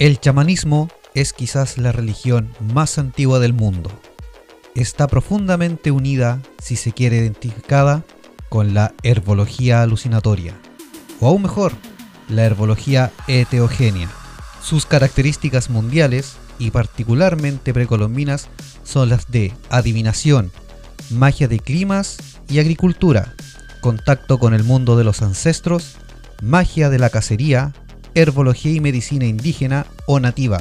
El chamanismo es quizás la religión más antigua del mundo. Está profundamente unida, si se quiere identificada, con la herbología alucinatoria, o aún mejor, la herbología heteogénea. Sus características mundiales y particularmente precolombinas son las de adivinación, magia de climas y agricultura, contacto con el mundo de los ancestros, magia de la cacería, herbología y medicina indígena o nativa,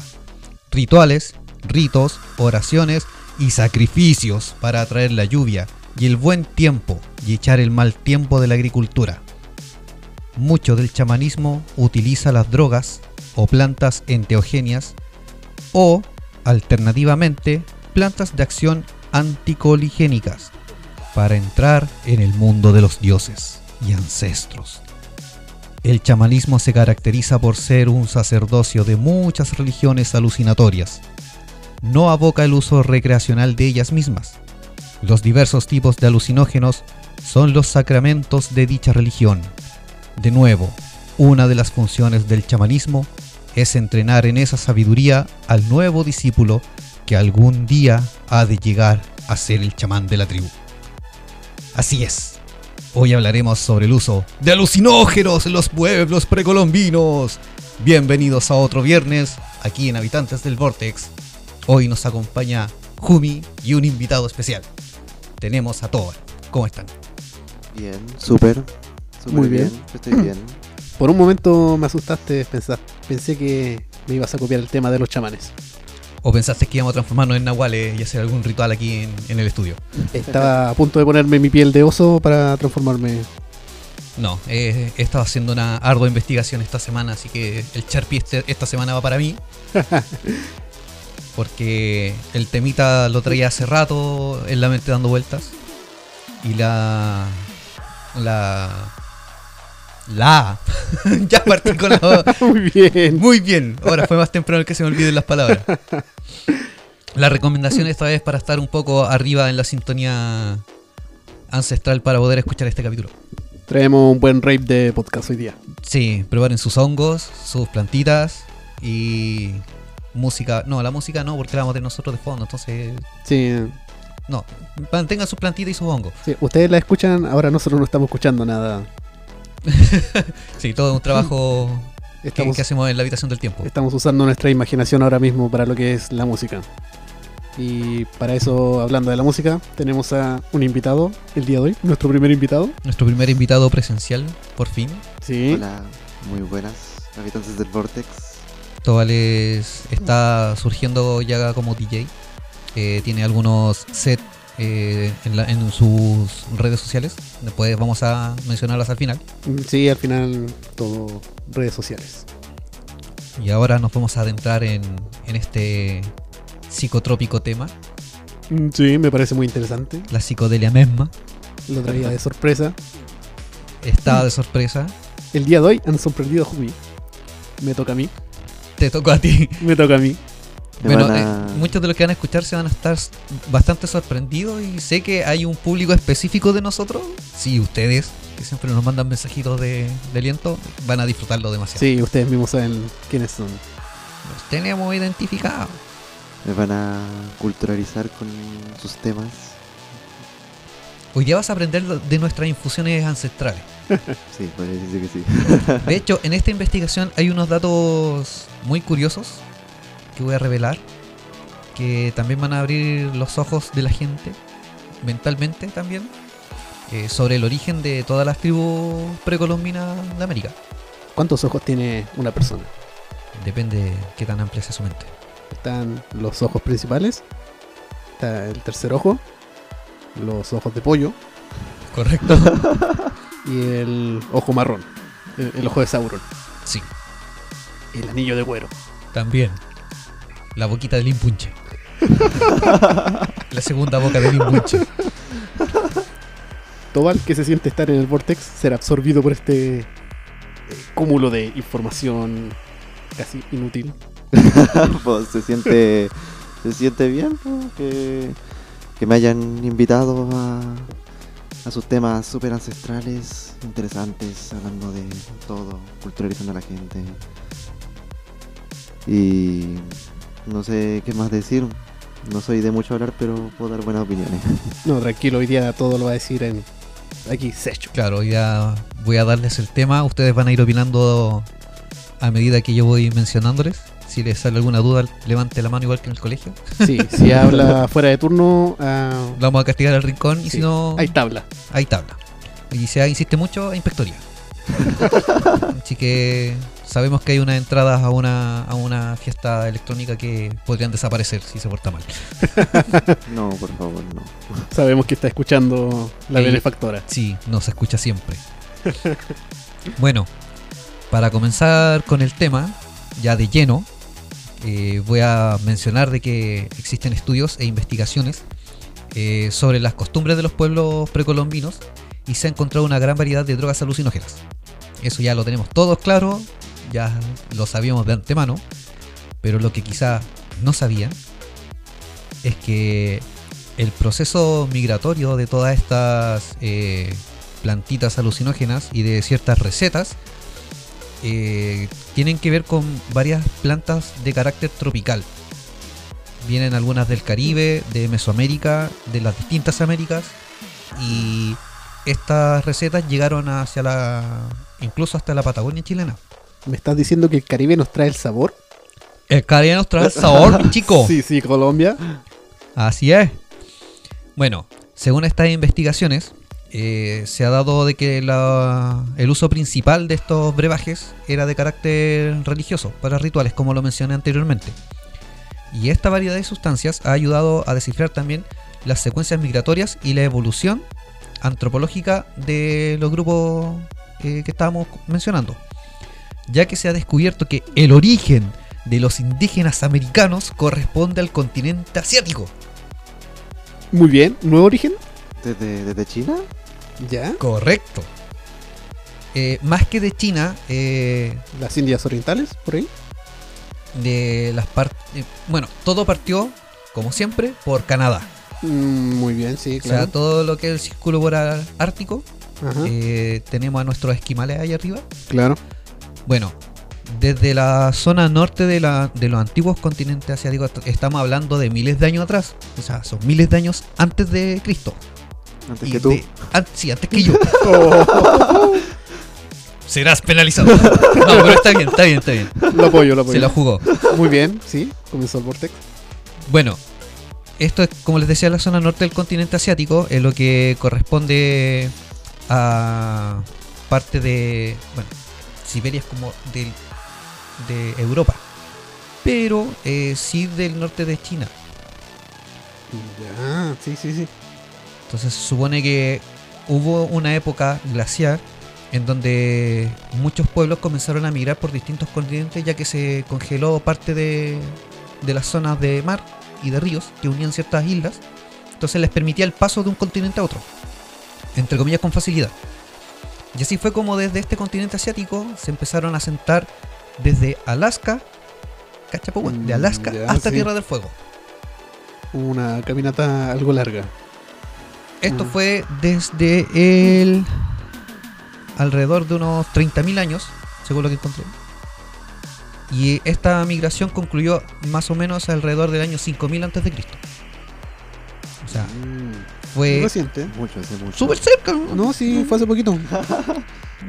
rituales, ritos, oraciones y sacrificios para atraer la lluvia y el buen tiempo y echar el mal tiempo de la agricultura. Mucho del chamanismo utiliza las drogas o plantas enteogenias o, alternativamente, plantas de acción anticoligénicas para entrar en el mundo de los dioses y ancestros. El chamanismo se caracteriza por ser un sacerdocio de muchas religiones alucinatorias. No aboca el uso recreacional de ellas mismas. Los diversos tipos de alucinógenos son los sacramentos de dicha religión. De nuevo, una de las funciones del chamanismo es entrenar en esa sabiduría al nuevo discípulo que algún día ha de llegar a ser el chamán de la tribu. Así es, Hoy hablaremos sobre el uso de alucinógenos en los pueblos precolombinos. Bienvenidos a otro viernes aquí en Habitantes del Vortex. Hoy nos acompaña Jumi y un invitado especial. Tenemos a Tobar. ¿Cómo están? Bien, súper. Muy bien. Estoy bien. Por un momento me asustaste, pensé que me ibas a copiar el tema de los chamanes. ¿O pensaste que íbamos a transformarnos en nahuales y hacer algún ritual aquí en, en el estudio? Estaba a punto de ponerme mi piel de oso para transformarme. No, eh, he estado haciendo una ardua investigación esta semana, así que el Sharpie este- esta semana va para mí. Porque el temita lo traía hace rato en la mente dando vueltas. Y la. La. La. ya partí con la. Muy bien. Muy bien. Ahora fue más temprano el que se me olviden las palabras. La recomendación esta vez para estar un poco arriba en la sintonía ancestral para poder escuchar este capítulo. Traemos un buen rape de podcast hoy día. Sí, preparen sus hongos, sus plantitas y música. No, la música no, porque la vamos a tener nosotros de fondo. Entonces, Sí, no, mantengan sus plantitas y sus hongos. sí, ustedes la escuchan, ahora nosotros no estamos escuchando nada. Sí, todo un trabajo que, hacemos en la habitación del tiempo. estamos usando nuestra imaginación ahora mismo para lo que es la música. Y para eso, hablando de la música, tenemos a un invitado el día de hoy, nuestro primer invitado. Nuestro primer invitado presencial, por fin. Sí. Hola, muy buenas, habitantes del Vortex. Tobales está surgiendo ya como DJ. eh, tiene algunos sets eh, en, la- en sus redes sociales. Después vamos a mencionarlas al final. Sí, al final todo redes sociales. Y ahora nos vamos a adentrar en, en este psicotrópico tema, Mm, Sí, me parece muy interesante. la psicodelia misma. Lo traía de sorpresa. Está de sorpresa. El día de hoy han sorprendido a Jumi. Me toca a mí. Te tocó a ti. Me toca a mí. Bueno, eh, muchos de los que van a escuchar se van a estar bastante sorprendidos y sé que hay un público específico de nosotros. Sí, ustedes, que siempre nos mandan mensajitos de, de aliento, van a disfrutarlo demasiado. Sí, ustedes mismos saben quiénes son. Los tenemos identificados. me van a culturalizar con sus temas. Hoy día vas a aprender de nuestras infusiones ancestrales. Sí, podría decirse que sí. De hecho, en esta investigación hay unos datos muy curiosos que voy a revelar, que también van a abrir los ojos de la gente, mentalmente también, eh, sobre el origen de todas las tribus precolombinas de América. ¿Cuántos ojos tiene una persona? Depende de qué tan amplia sea su mente. Están los ojos principales. Está el tercer ojo. Los ojos de pollo. Correcto. Y el ojo marrón. El, el ojo de Sauron. sí, El anillo de cuero. también. La boquita del impunche. La segunda boca del impunche. Tobal, que se siente estar en el vortex, será absorbido por este eh, cúmulo de información casi inútil. pues se siente se siente bien pues, que, que me hayan invitado a, a sus temas súper ancestrales, interesantes, hablando de todo, culturalizando a la gente. Y no sé qué más decir. No soy de mucho hablar, pero puedo dar buenas opiniones. No, tranquilo, hoy día todo lo va a decir en aquí Secho. Claro, ya voy a darles el tema. Ustedes van a ir opinando a medida que yo voy mencionándoles. Si les sale alguna duda, levante la mano igual que en el colegio. Sí, si habla fuera de turno, Lo vamos a castigar al rincón y sí, si no, hay tabla. hay tabla. Y si insiste mucho, hay inspectoría. Así que sabemos que hay unas entradas a una, a una fiesta electrónica que podrían desaparecer si se porta mal. No, por favor, no. Sabemos que está escuchando la benefactora. Sí, no se escucha siempre. bueno, para comenzar con el tema, ya de lleno, eh, voy a mencionar de que existen estudios e investigaciones eh, sobre las costumbres de los pueblos precolombinos y se ha encontrado una gran variedad de drogas alucinógenas. Eso ya lo tenemos todos claro, ya lo sabíamos de antemano, pero lo que quizá no sabían es que el proceso migratorio de todas estas eh, plantitas alucinógenas y de ciertas recetas eh, tienen que ver con varias plantas de carácter tropical. Vienen algunas del Caribe, de Mesoamérica, de las distintas Américas y estas recetas llegaron hacia la incluso hasta la Patagonia chilena. ¿Me estás diciendo que el Caribe nos trae el sabor? El Caribe nos trae el sabor, chico. Sí, sí, Colombia. Así es. Bueno, según estas investigaciones, eh, se ha dado de que la- el uso principal de estos brebajes era de carácter religioso, para rituales, como lo mencioné anteriormente. Y esta variedad de sustancias ha ayudado a descifrar también las secuencias migratorias y la evolución antropológica de los grupos eh, que estábamos mencionando. Ya que se ha descubierto que el origen de los indígenas americanos corresponde al continente asiático. Muy bien, nuevo origen. ¿Desde, desde China? Ya. Correcto. Eh, más que de China, eh, Las Indias Orientales, por ahí. de las partes. bueno, todo partió, como siempre, por Canadá. Mm, muy bien, sí, O sea, claro. todo lo que es el círculo polar ártico. Ajá, eh, tenemos a nuestros esquimales ahí arriba. claro. Bueno, desde la zona norte de, la, de los antiguos continentes asiáticos, est- estamos hablando de miles de años atrás. O sea, son miles de años antes de Cristo. Antes Y que tú. de- an- sí, antes que yo. Oh, Serás penalizado. No, pero está bien, está bien, está bien. lo apoyo, lo apoyo. Se la jugó. Muy bien, sí, comenzó el Vortex. Bueno, esto es, como les decía, la zona norte del continente asiático, es lo que corresponde a parte de. Bueno, Siberia es como del, de Europa, pero eh, sí del norte de China. Ya, sí, sí, sí. Entonces se supone que hubo una época glaciar en donde muchos pueblos comenzaron a migrar por distintos continentes ya que se congeló parte de, de las zonas de mar y de ríos que unían ciertas islas. Entonces les permitía el paso de un continente a otro, entre comillas con facilidad. Y así fue como desde este continente asiático se empezaron a sentar desde Alaska. De Mm, Alaska ya, hasta sí. Tierra del Fuego. Una caminata algo larga. Esto Mm. fue desde el alrededor de unos 30.000 años, según lo que encontré. Y esta migración concluyó más o menos alrededor del año 5000 antes de Cristo. O sea, Mm, fue reciente. Mucho, hace mucho. súper cerca. ¿no? No, sí, fue hace poquito.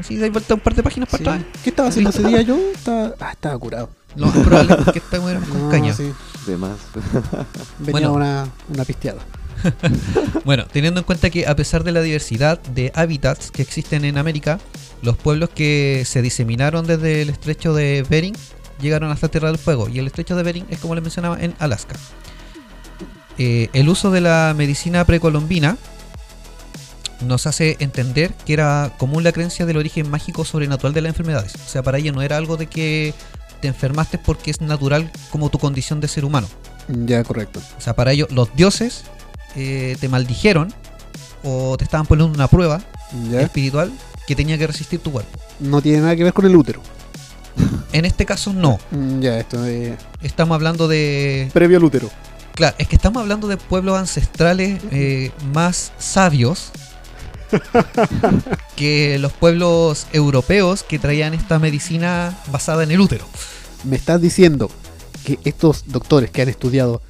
Sí, da vuelta un par de páginas para Sí. atrás. ¿Qué estaba haciendo ese día yo? Estaba, ah, estaba curado. Lo más probable es que esta mueran con No, caña. sí. De más. Venía Bueno. una, una pisteada. Bueno, teniendo en cuenta que a pesar de la diversidad de hábitats que existen en América, los pueblos que se diseminaron desde el estrecho de Bering, llegaron hasta Tierra del Fuego y el estrecho de Bering es como les mencionaba en Alaska. Eh, el uso de la medicina precolombina nos hace entender que era común la creencia del origen mágico sobrenatural de las enfermedades. O sea, para ellos no era algo de que te enfermaste porque es natural como tu condición de ser humano. Ya, correcto. O sea, para ellos los dioses eh, te maldijeron o te estaban poniendo una prueba Ya. espiritual que tenía que resistir tu cuerpo. No tiene nada que ver con el útero. En este caso no. Mm, Ya, esto es Estamos hablando de... previo al útero. Claro, es que estamos hablando de pueblos ancestrales eh, más sabios que los pueblos europeos que traían esta medicina basada en el útero. Me estás diciendo que estos doctores que han estudiado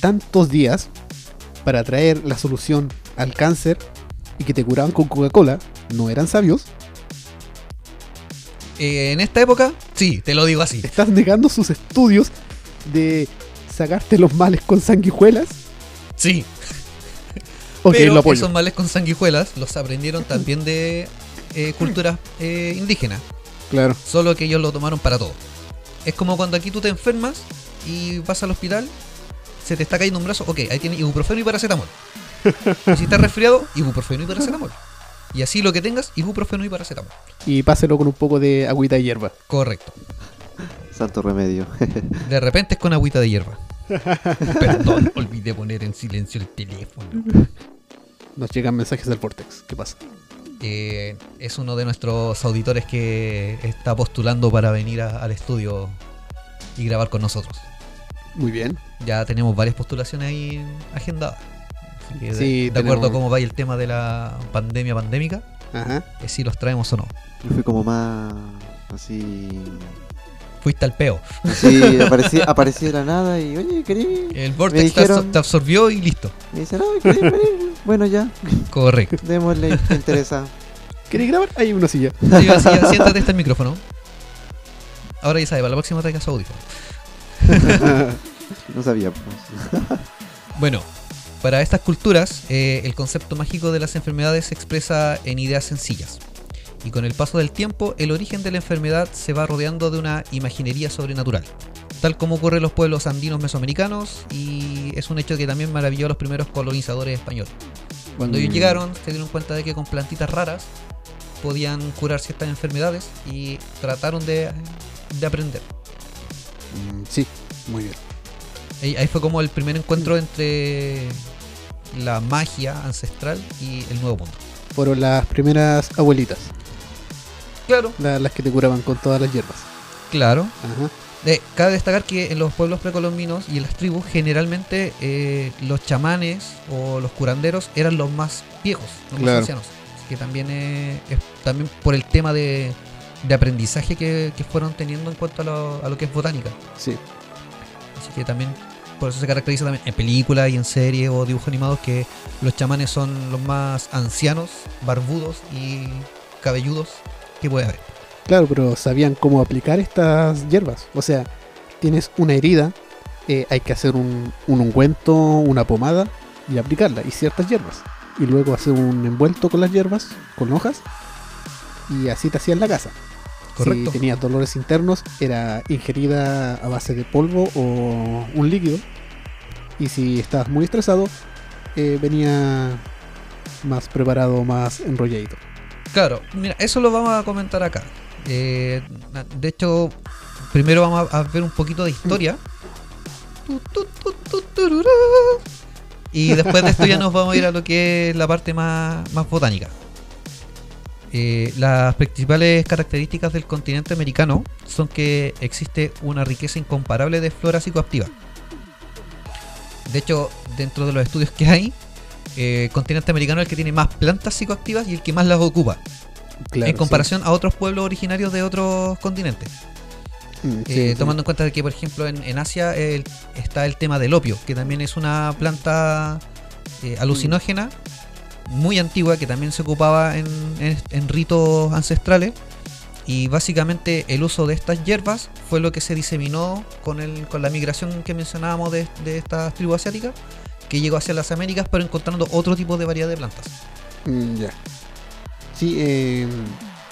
tantos días para traer la solución al cáncer y que te curaban con Coca-Cola no eran sabios. Eh, en esta época, sí, te lo digo así. Estás negando sus estudios de sacarte los males con sanguijuelas. Sí, Ok, pero lo esos males con sanguijuelas los aprendieron también de eh, culturas eh, indígenas. Claro. Solo que ellos lo tomaron para todo. Es como cuando aquí tú te enfermas y vas al hospital, se te está cayendo un brazo, ok, ahí tienes ibuprofeno y paracetamol. Y si estás resfriado, ibuprofeno y paracetamol. Y así lo que tengas, ibuprofeno y paracetamol. Y páselo con un poco de agüita de hierba. Correcto. Santo remedio. De repente es con agüita de hierba. Perdón, olvidé poner en silencio el teléfono. Nos llegan mensajes del Vortex. ¿Qué pasa? Eh, es uno de nuestros auditores que está postulando para venir a- al estudio y grabar con nosotros. Muy bien. Ya tenemos varias postulaciones ahí agendadas. Así que de, Sí, de acuerdo a cómo vaya el tema de la pandemia pandémica, Ajá. eh, si los traemos o no. Yo fui como más así. Fuiste al peo. Así aparecí, aparecí de la nada y oye, ¿querí? El Vortex te, dijeron- absor- te absorbió y listo. Me dicen, ay, ¿querí venir? Bueno, ya, Correcto. démosle, te interesa. ¿Queréis grabar? Hay una silla. Decía, siéntate este el micrófono. Ahora ya sabes, para la próxima traiga su audífono. No sabía. pues. Bueno, para estas culturas, eh, el concepto mágico de las enfermedades se expresa en ideas sencillas. Y con el paso del tiempo, el origen de la enfermedad se va rodeando de una imaginería sobrenatural. Tal como ocurre en los pueblos andinos mesoamericanos, y es un hecho que también maravilló a los primeros colonizadores españoles. Cuando ellos Mm. llegaron, se dieron cuenta de que con plantitas raras podían curar ciertas enfermedades y trataron de, de aprender. Mm, Sí, muy bien. Ahí, ahí fue como el primer encuentro entre la magia ancestral y el nuevo mundo. Fueron las primeras abuelitas, Claro, la- las que te curaban con todas las hierbas. claro. Ajá. Eh, cabe destacar que en los pueblos precolombinos y en las tribus generalmente eh, los chamanes o los curanderos eran los más viejos, los Claro. más ancianos. Así que también eh, es también por el tema de, de aprendizaje que, que fueron teniendo en cuanto a lo, a lo que es botánica. Sí. Así que también por eso se caracteriza también en películas y en series o dibujos animados que los chamanes son los más ancianos, barbudos y cabelludos que puede haber. Claro, pero sabían cómo aplicar estas hierbas. O sea, tienes una herida, eh, hay que hacer un, un ungüento, una pomada y aplicarla, y ciertas hierbas. Y luego hacer un envuelto con las hierbas, con hojas, y así te hacían la casa. Correcto. Si tenías dolores internos, era ingerida a base de polvo o un líquido. Y si estabas muy estresado, eh, venía más preparado, más enrolladito. Claro, mira, eso lo vamos a comentar acá. Eh, de hecho, primero vamos a ver un poquito de historia. Y después de esto ya nos vamos a ir a lo que es la parte más, más botánica. Eh, las principales características del continente americano son que existe una riqueza incomparable de flora psicoactiva. De hecho, dentro de los estudios que hay, eh, continente americano es el que tiene más plantas psicoactivas y el que más las ocupa Claro, en comparación a otros pueblos originarios de otros continentes. Mm, sí, Eh, sí. tomando en cuenta que, por ejemplo, en, en Asia el- está el tema del opio, que también es una planta eh, alucinógena muy antigua que también se ocupaba en, en- en ritos ancestrales. Y básicamente el uso de estas hierbas fue lo que se diseminó con, el, con la migración que mencionábamos de, de estas tribus asiáticas, que llegó hacia las Américas, pero encontrando otro tipo de variedad de plantas. Mm, ya. Sí, eh,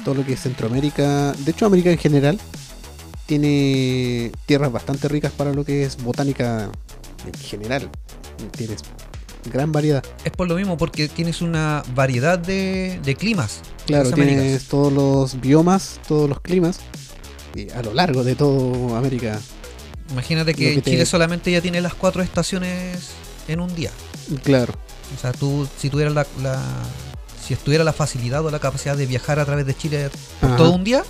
todo lo que es Centroamérica, de hecho América en general, tiene tierras bastante ricas para lo que es botánica en general. Tienes gran variedad. Es por lo mismo, porque tienes una variedad de, de climas. Claro, Américas. tienes todos los biomas, todos los climas. Y a lo largo de todo América. Imagínate que, que te- Chile solamente ya tiene las cuatro estaciones en un día. Claro, O sea, tú, si tuvieras la, la- si estuviera la facilidad o la capacidad de viajar a través de Chile por Ajá. todo un día,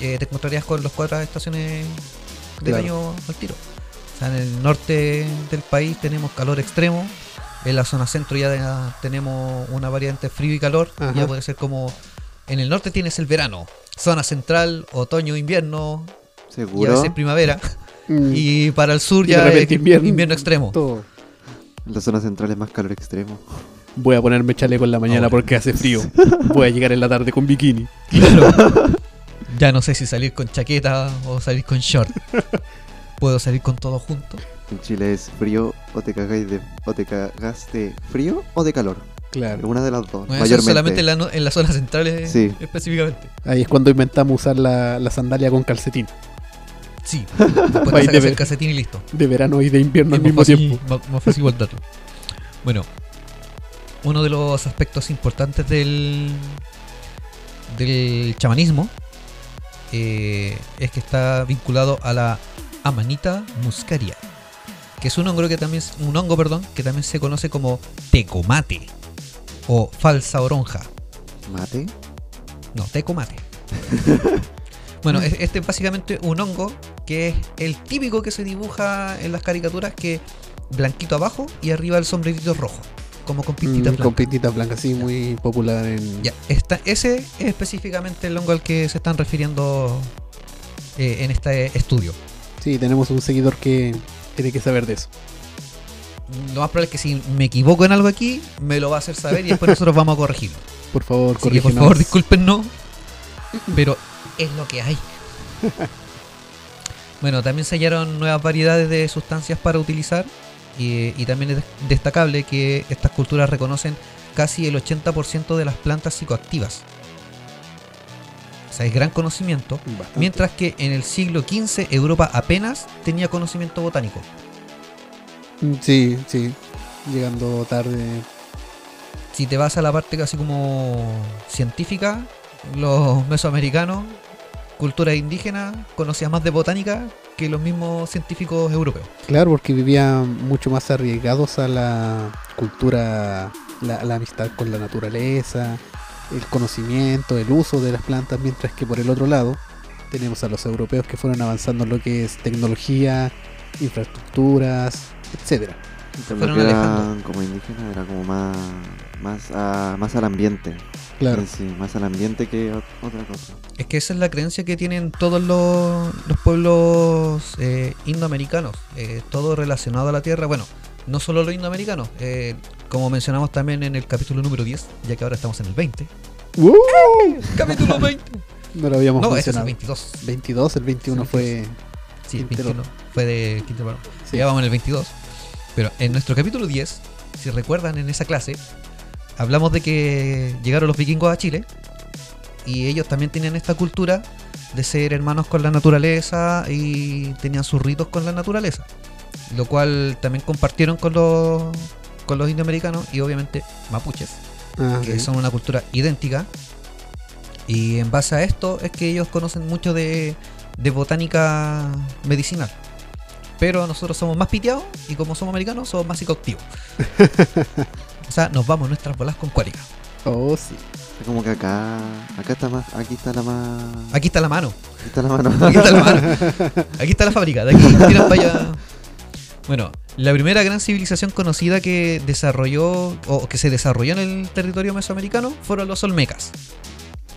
eh, te encontrarías con las cuatro estaciones del Claro. año al tiro. O sea, en el norte del país tenemos calor extremo, en la zona centro ya tenemos una variante frío y calor, Ajá. ya puede ser como... En el norte tienes el verano, zona central, otoño, invierno, y a ¿Seguro? veces primavera, Mm, y para el sur ya es invierno. invierno extremo. todo. En la zona central es más calor extremo. Voy a ponerme chaleco en la mañana Ahora. porque hace frío. Voy a llegar en la tarde con bikini. Claro. ya no sé si salir con chaqueta o salir con short. Puedo salir con todo junto. En Chile es frío o te cagáis de o te cagas de frío o de calor. Claro. Una de las dos. Bueno, eso mayormente. es solamente en la, no- en las zonas centrales Sí. específicamente. Ahí es cuando inventamos usar la, la sandalia con calcetín. Sí. Después te sacas el calcetín y listo. De verano y de invierno al mismo fácil- tiempo. Más, más fácil guardarlo. Bueno, uno de los aspectos importantes del, del chamanismo eh, es que está vinculado a la Amanita muscaria, que es un hongo que también un hongo, perdón, que también se conoce como tecomate o falsa oronja. Mate. No, tecomate. bueno, es- este es básicamente un hongo que es el típico que se dibuja en las caricaturas que blanquito abajo y arriba el sombrerito rojo, como con pintitas Mm, con blancas. pintitas blancas, sí, muy popular en. Ya, esta, ese es específicamente el hongo al que se están refiriendo eh, en este estudio. Sí, tenemos un seguidor que tiene que saber de eso. Lo más probable es que si me equivoco en algo aquí, me lo va a hacer saber y después nosotros vamos a corregirlo. Por favor, que por corrígenos. favor, discúlpenos, pero es lo que hay. Bueno, también se hallaron nuevas variedades de sustancias para utilizar y, y también es destacable que estas culturas reconocen casi el 80% de las plantas psicoactivas. O sea, es gran conocimiento, Bastante. mientras que en el siglo XV Europa apenas tenía conocimiento botánico. Sí, sí. Llegando tarde. Si te vas a la parte casi como científica, los mesoamericanos, cultura indígena, conocían más de botánica que los mismos científicos europeos. Claro, porque vivían mucho más arriesgados a la cultura, la, la amistad con la naturaleza, el conocimiento, el uso de las plantas, mientras que por el otro lado tenemos a los europeos que fueron avanzando en lo que es tecnología, infraestructuras, etcétera. Pero fueron alejando. como indígenas era como más más, a- más al ambiente. Claro, sí, más al ambiente que ot- otra cosa. Es que esa es la creencia que tienen todos los, los pueblos eh, indoamericanos, eh, todo relacionado a la tierra. Bueno, no solo los indoamericanos, eh, como mencionamos también en el capítulo número 10, ya que ahora estamos en el 20. ¡Uh! Capítulo 20. no lo habíamos No, ese es el mencionado. 22. 22, el 21 Sí, fue. Sí, el Quintero. 21 fue de Quintero sí. Ya vamos en el 22. Pero en nuestro capítulo 10, si recuerdan en esa clase, hablamos de que llegaron los vikingos a Chile y ellos también tenían esta cultura de ser hermanos con la naturaleza y tenían sus ritos con la naturaleza. Lo cual también compartieron con los, con los indioamericanos y obviamente mapuches, Ah, que sí. son una cultura idéntica. Y en base a esto es que ellos conocen mucho de, de botánica medicinal. Pero nosotros somos más piteados y como somos americanos somos más psicoactivos. nos vamos nuestras bolas con cuárica. Oh, sí. Es como que acá acá está más aquí está la más Aquí está la mano. aquí está la mano. Aquí está la mano. Aquí está la fábrica. De aquí tiran para allá. Bueno, la primera gran civilización conocida que desarrolló o que se desarrolló en el territorio mesoamericano fueron los olmecas.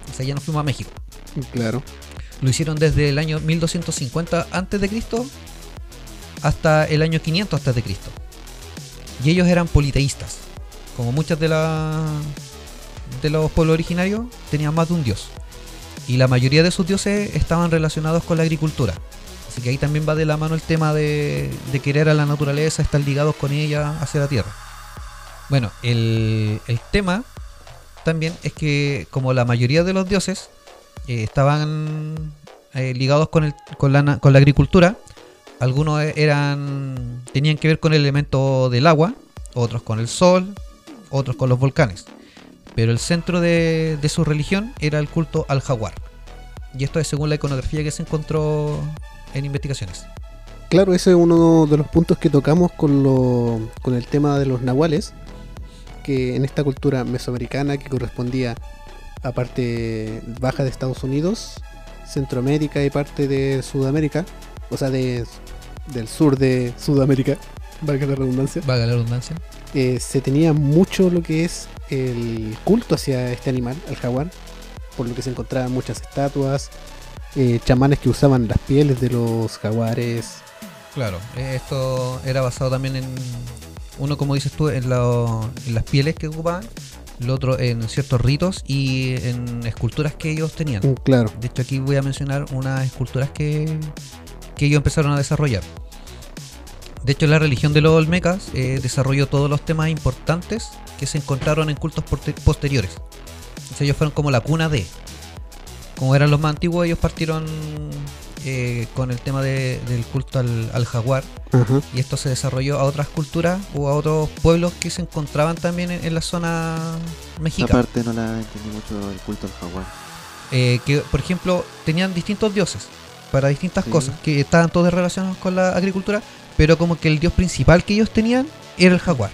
O sea, ya nos fuimos a México. Claro. Lo hicieron desde el año 1250 a.C. hasta el año 500 a.C. Y ellos eran politeístas. Como muchas de, la, de los pueblos originarios, tenían más de un dios. Y la mayoría de sus dioses estaban relacionados con la agricultura. Así que ahí también va de la mano el tema de, querer a la naturaleza, estar ligados con ella hacia la tierra. Bueno, el, el tema también es que como la mayoría de los dioses eh, estaban eh, ligados con, el, con, la, con la agricultura. Algunos eran tenían que ver con el elemento del agua, otros con el sol, otros con los volcanes. Pero el centro de, de su religión era el culto al jaguar. Y esto es según la iconografía que se encontró en investigaciones. Claro, ese es uno de los puntos que tocamos con, lo, con el tema de los nahuales, que en esta cultura mesoamericana que correspondía a parte baja de Estados Unidos, Centroamérica y parte de Sudamérica, o sea, de, del sur de Sudamérica, valga la redundancia, Valga la redundancia. Eh, se tenía mucho lo que es el culto hacia este animal, al jaguar, por lo que se encontraban muchas estatuas, eh, chamanes que usaban las pieles de los jaguares, Claro, eh, esto era basado también en, uno como dices tú, en, la- en las pieles que ocupaban, el otro en ciertos ritos y en esculturas que ellos tenían. Mm, claro. De hecho aquí voy a mencionar unas esculturas que, que ellos empezaron a desarrollar. De hecho la religión de los Olmecas eh, desarrolló todos los temas importantes que se encontraron en cultos posteriores. Sea, ellos fueron como la cuna de... Como eran los más antiguos, ellos partieron eh, con el tema de- del culto al, al jaguar y esto se desarrolló a otras culturas o a otros pueblos que se encontraban también en, en la zona mexicana. parte no la entendí mucho el culto al jaguar. Eh, que por ejemplo tenían distintos dioses para distintas Sí. cosas que estaban todos relacionados con la agricultura pero como que el dios principal que ellos tenían era el jaguar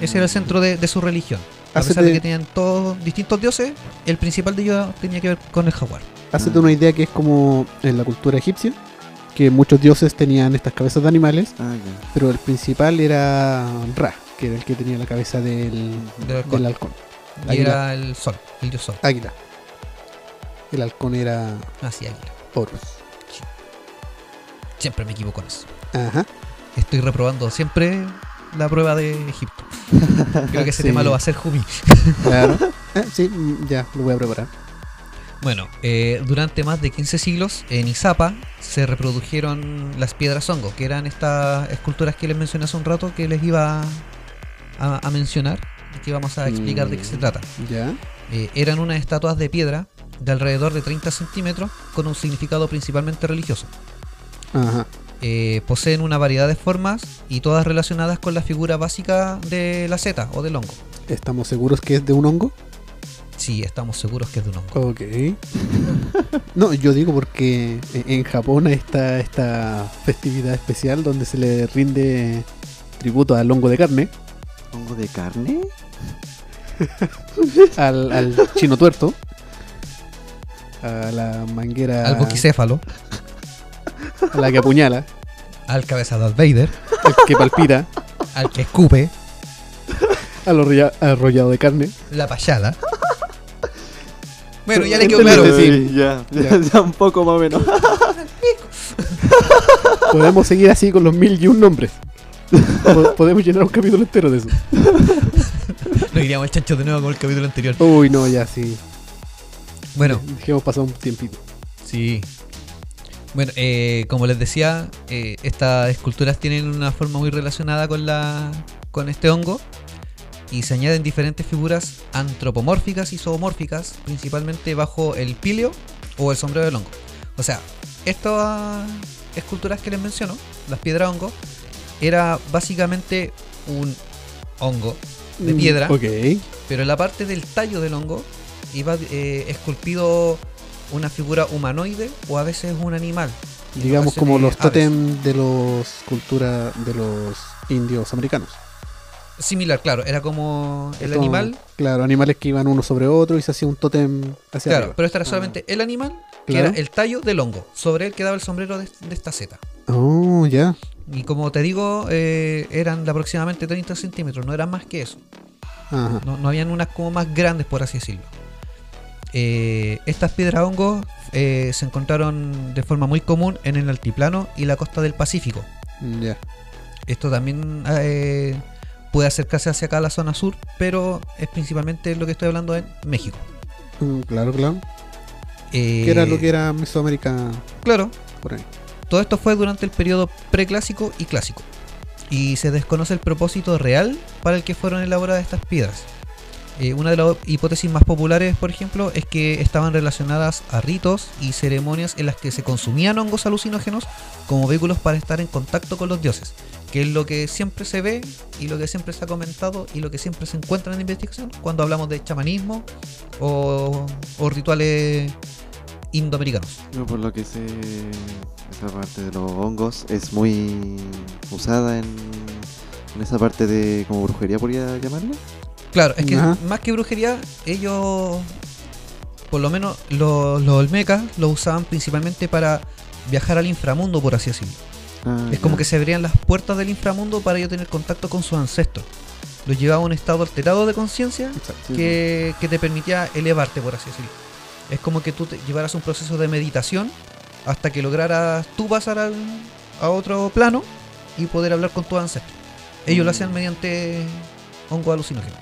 ese era el Mm. centro de, de su religión a pesar de que tenían todos distintos dioses el principal de ellos tenía que ver con el jaguar Hacete Ah. una idea que es como en la cultura egipcia, que muchos dioses tenían estas cabezas de animales, Ah, pero el principal era Ra, que era el que tenía la cabeza del, Del halcón. del halcón. y Águila. era el sol el dios sol Águila. El halcón era así águila Horus. siempre me equivoco en eso Ajá. estoy reprobando siempre la prueba de Egipto creo que ese Sí. tema lo va a hacer Jumi Claro. Eh, sí, ya, lo voy a preparar. Bueno, eh, durante más de 15 siglos en Izapa se reprodujeron las piedras hongo, que eran estas esculturas que les mencioné hace un rato que les iba a, a mencionar y que vamos a explicar de qué se Mm. trata. Ya. Eh, eran unas estatuas de piedra de alrededor de 30 centímetros con un significado principalmente religioso. Ajá. Eh, poseen una variedad de formas y todas relacionadas con la figura básica de la seta o del hongo. ¿Estamos seguros que es de un hongo? Sí, estamos seguros que es de un hongo. Ok. No, yo digo porque en- Japón está esta festividad especial donde se le rinde tributo al hongo de carne, ¿Hongo de carne? al, al chino tuerto, a la manguera, Al boquicéfalo, a la que apuñala, al cabeza de Darth Vader, al que palpita, al que escupe, al arrolla- arrollado de carne. la payada. Bueno, ya le quedó claro. Ay, ya, ya, Ya. ya un poco más o menos. Podemos seguir así con los mil y un nombres. Po- Podemos llenar un capítulo entero de eso. Nos iríamos el chancho de nuevo con el capítulo anterior. Uy, no, ya sí. Bueno, Dejemos pasar un tiempito. sí. Bueno, eh, como les decía, eh, estas esculturas tienen una forma muy relacionada con la con este hongo y se añaden diferentes figuras antropomórficas y zoomórficas, principalmente bajo el pilio o el sombrero del hongo. O sea, estas esculturas que les menciono, las piedras hongo, era básicamente un hongo de Mm, piedra, Ok. pero en la parte del tallo del hongo iba eh, esculpido una figura humanoide o a veces un animal. Digamos como los tótem de los cultura de los indios americanos. Similar, claro, era como el Esto- animal, Claro, animales que iban uno sobre otro y se hacía un tótem hacia claro, arriba. pero este era solamente el animal, que Claro. era el tallo del hongo. Sobre él quedaba el sombrero de, de esta seta. Oh, ya. Y como te digo, eh, eran de aproximadamente 30 centímetros, no eran más que eso. Ajá. No, no habían unas como más grandes, por así decirlo. Eh, estas piedras hongos eh, se encontraron de forma muy común en el altiplano y la costa del Pacífico. Ya. Esto también eh, puede acercarse hacia acá a la zona sur, pero es principalmente lo que estoy hablando en México. Mm, Claro, claro. ¿Qué era lo que era Mesoamérica Claro, por ahí? todo esto fue durante el periodo preclásico y clásico. Y se desconoce el propósito real para el que fueron elaboradas estas piedras. Eh, una de las hipótesis más populares, por ejemplo, es que estaban relacionadas a ritos y ceremonias en las que se consumían hongos alucinógenos como vehículos para estar en contacto con los dioses, que es lo que siempre se ve y lo que siempre se ha comentado y lo que siempre se encuentra en la investigación cuando hablamos de chamanismo o, o rituales indoamericanos. Yo por lo que sé, esa parte de los hongos es muy usada en, en esa parte de como brujería, podría llamarlo. Claro, es que Ajá. más que brujería, ellos, por lo menos los, los olmecas, lo usaban principalmente para viajar al inframundo, por así decirlo. Ah, Es como ya. que se abrían las puertas del inframundo para ellos tener contacto con sus ancestros. Los llevaba a un estado alterado de conciencia que, que te permitía elevarte, por así decirlo. Es como que tú te llevaras un proceso de meditación hasta que lograras tú pasar al- a otro plano y poder hablar con tus ancestros. Ellos lo Mm. hacían mediante hongo alucinógeno.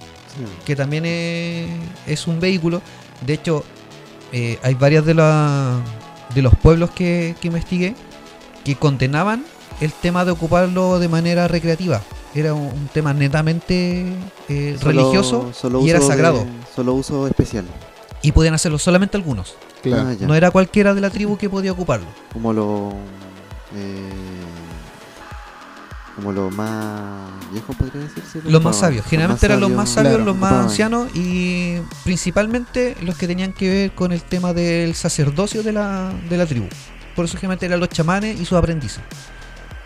Que también es, es un vehículo. De hecho, eh, hay varias de, la- de los pueblos que, que investigué que condenaban el tema de ocuparlo de manera recreativa. Era un, un tema netamente eh, Solo- religioso solo y era de- sagrado. solo uso especial. Y podían hacerlo solamente algunos. Claro. Ah. No era cualquiera de la tribu que podía ocuparlo. Como lo. eh, como los más viejos, podría decirse. Los más sabios. Generalmente eran los más sabios, claro, los más ancianos y principalmente los que tenían que ver con el tema del sacerdocio de la, de la tribu. Por eso generalmente eran los chamanes y sus aprendices.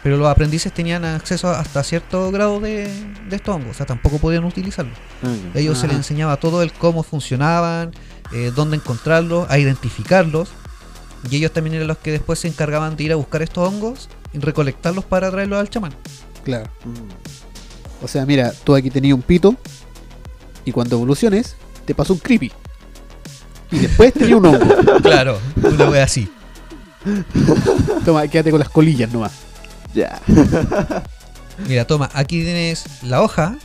Pero los aprendices tenían acceso hasta cierto grado de, de estos hongos, o sea, tampoco podían utilizarlo. Ah, ya. Ellos se les enseñaba todo el cómo funcionaban, eh, dónde encontrarlos, a identificarlos. Y ellos también eran los que después se encargaban de ir a buscar estos hongos recolectarlos para traerlos al chamán. Claro. Mm. O sea, mira, tú aquí tenías un pito y cuando evoluciones te pasó un creepy. Y después tenía un hongo. Claro, una wea así. Toma, quédate con las colillas nomás. Ya. Mira, toma, aquí tienes la hoja,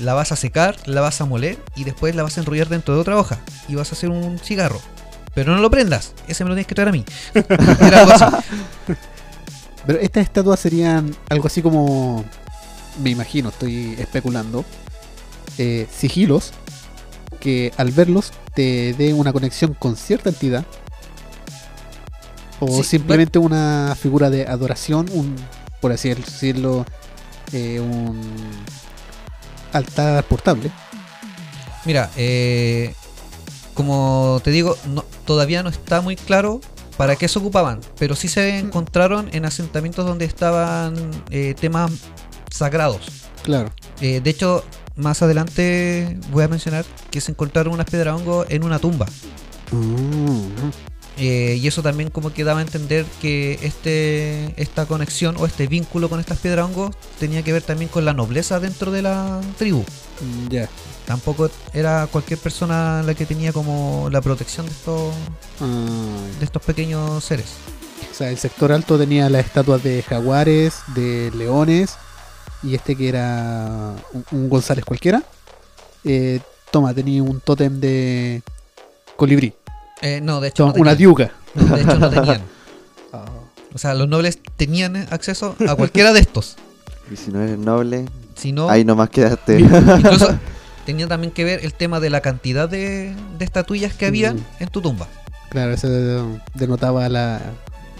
la vas a secar, la vas a moler y después la vas a enrollar dentro de otra hoja y vas a hacer un cigarro. Pero no lo prendas, ese me lo tienes que traer a mí. Era algo así. Pero estas estatuas serían algo así como, me imagino, estoy especulando, eh, sigilos que al verlos te dé una conexión con cierta entidad o Sí, simplemente una figura de adoración, un, por así decirlo, eh, un altar portable. Mira, eh, como te digo, no- todavía no está muy claro para qué se ocupaban, pero sí se encontraron en asentamientos donde estaban eh, temas sagrados. Claro. Eh, de hecho, más adelante voy a mencionar que se encontraron unas piedras hongo en una tumba. Eh, y eso también como que daba a entender que este, esta conexión o este vínculo con estas piedras hongos tenía que ver también con la nobleza dentro de la tribu. Mm, Ya. Tampoco era cualquier persona la que tenía como la protección de estos, Ah, de estos pequeños seres. O sea, el sector alto tenía las estatuas de jaguares, de leones, y este que era un, un González cualquiera. eh, toma, tenía un tótem de colibrí. Eh, no, de hecho Toma, no una diuca. No, de hecho no tenían. Ah, O sea, los nobles tenían acceso a cualquiera de estos. Y si no eres noble, Si no, ahí nomás quedaste. incluso tenía también que ver el tema de la cantidad de, de estatuillas que habían Mm. en tu tumba. claro, eso denotaba la,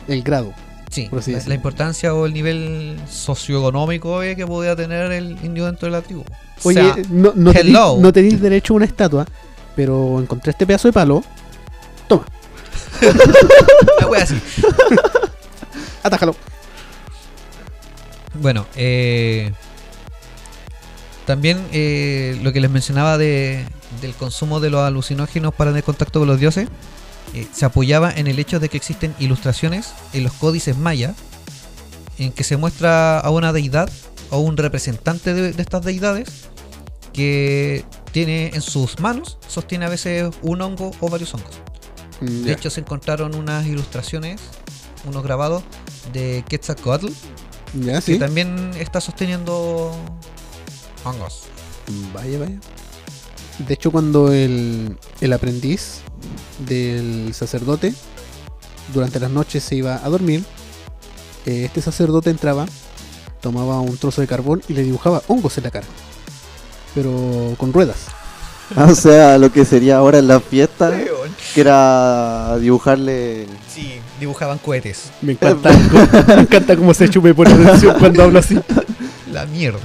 el grado. Sí, la, la importancia o el nivel socioeconómico eh, que podía tener el indio dentro de la tribu. O Oye, sea, no, no, tenéis, no tenéis derecho a una estatua, pero encontré este pedazo de palo. la wea así. Atájalo. Bueno, eh, también eh, lo que les mencionaba de, del consumo de los alucinógenos para tener contacto con los dioses eh, se apoyaba en el hecho de que existen ilustraciones en los códices maya en que se muestra a una deidad o un representante de, de estas deidades que tiene en sus manos, sostiene a veces un hongo o varios hongos. De hecho, se encontraron unas ilustraciones, unos grabados de Quetzalcoatl que sí. también está sosteniendo hongos. Vaya, vaya. De hecho, cuando el, el aprendiz del sacerdote durante las noches se iba a dormir, eh, este sacerdote entraba, tomaba un trozo de carbón y le dibujaba hongos en la cara. Pero con ruedas. Ah, o sea, lo que sería ahora en la fiesta, que era dibujarle... Sí, dibujaban cohetes. Me encanta, cómo- me encanta cómo se chupe por atención cuando hablo así. La mierda.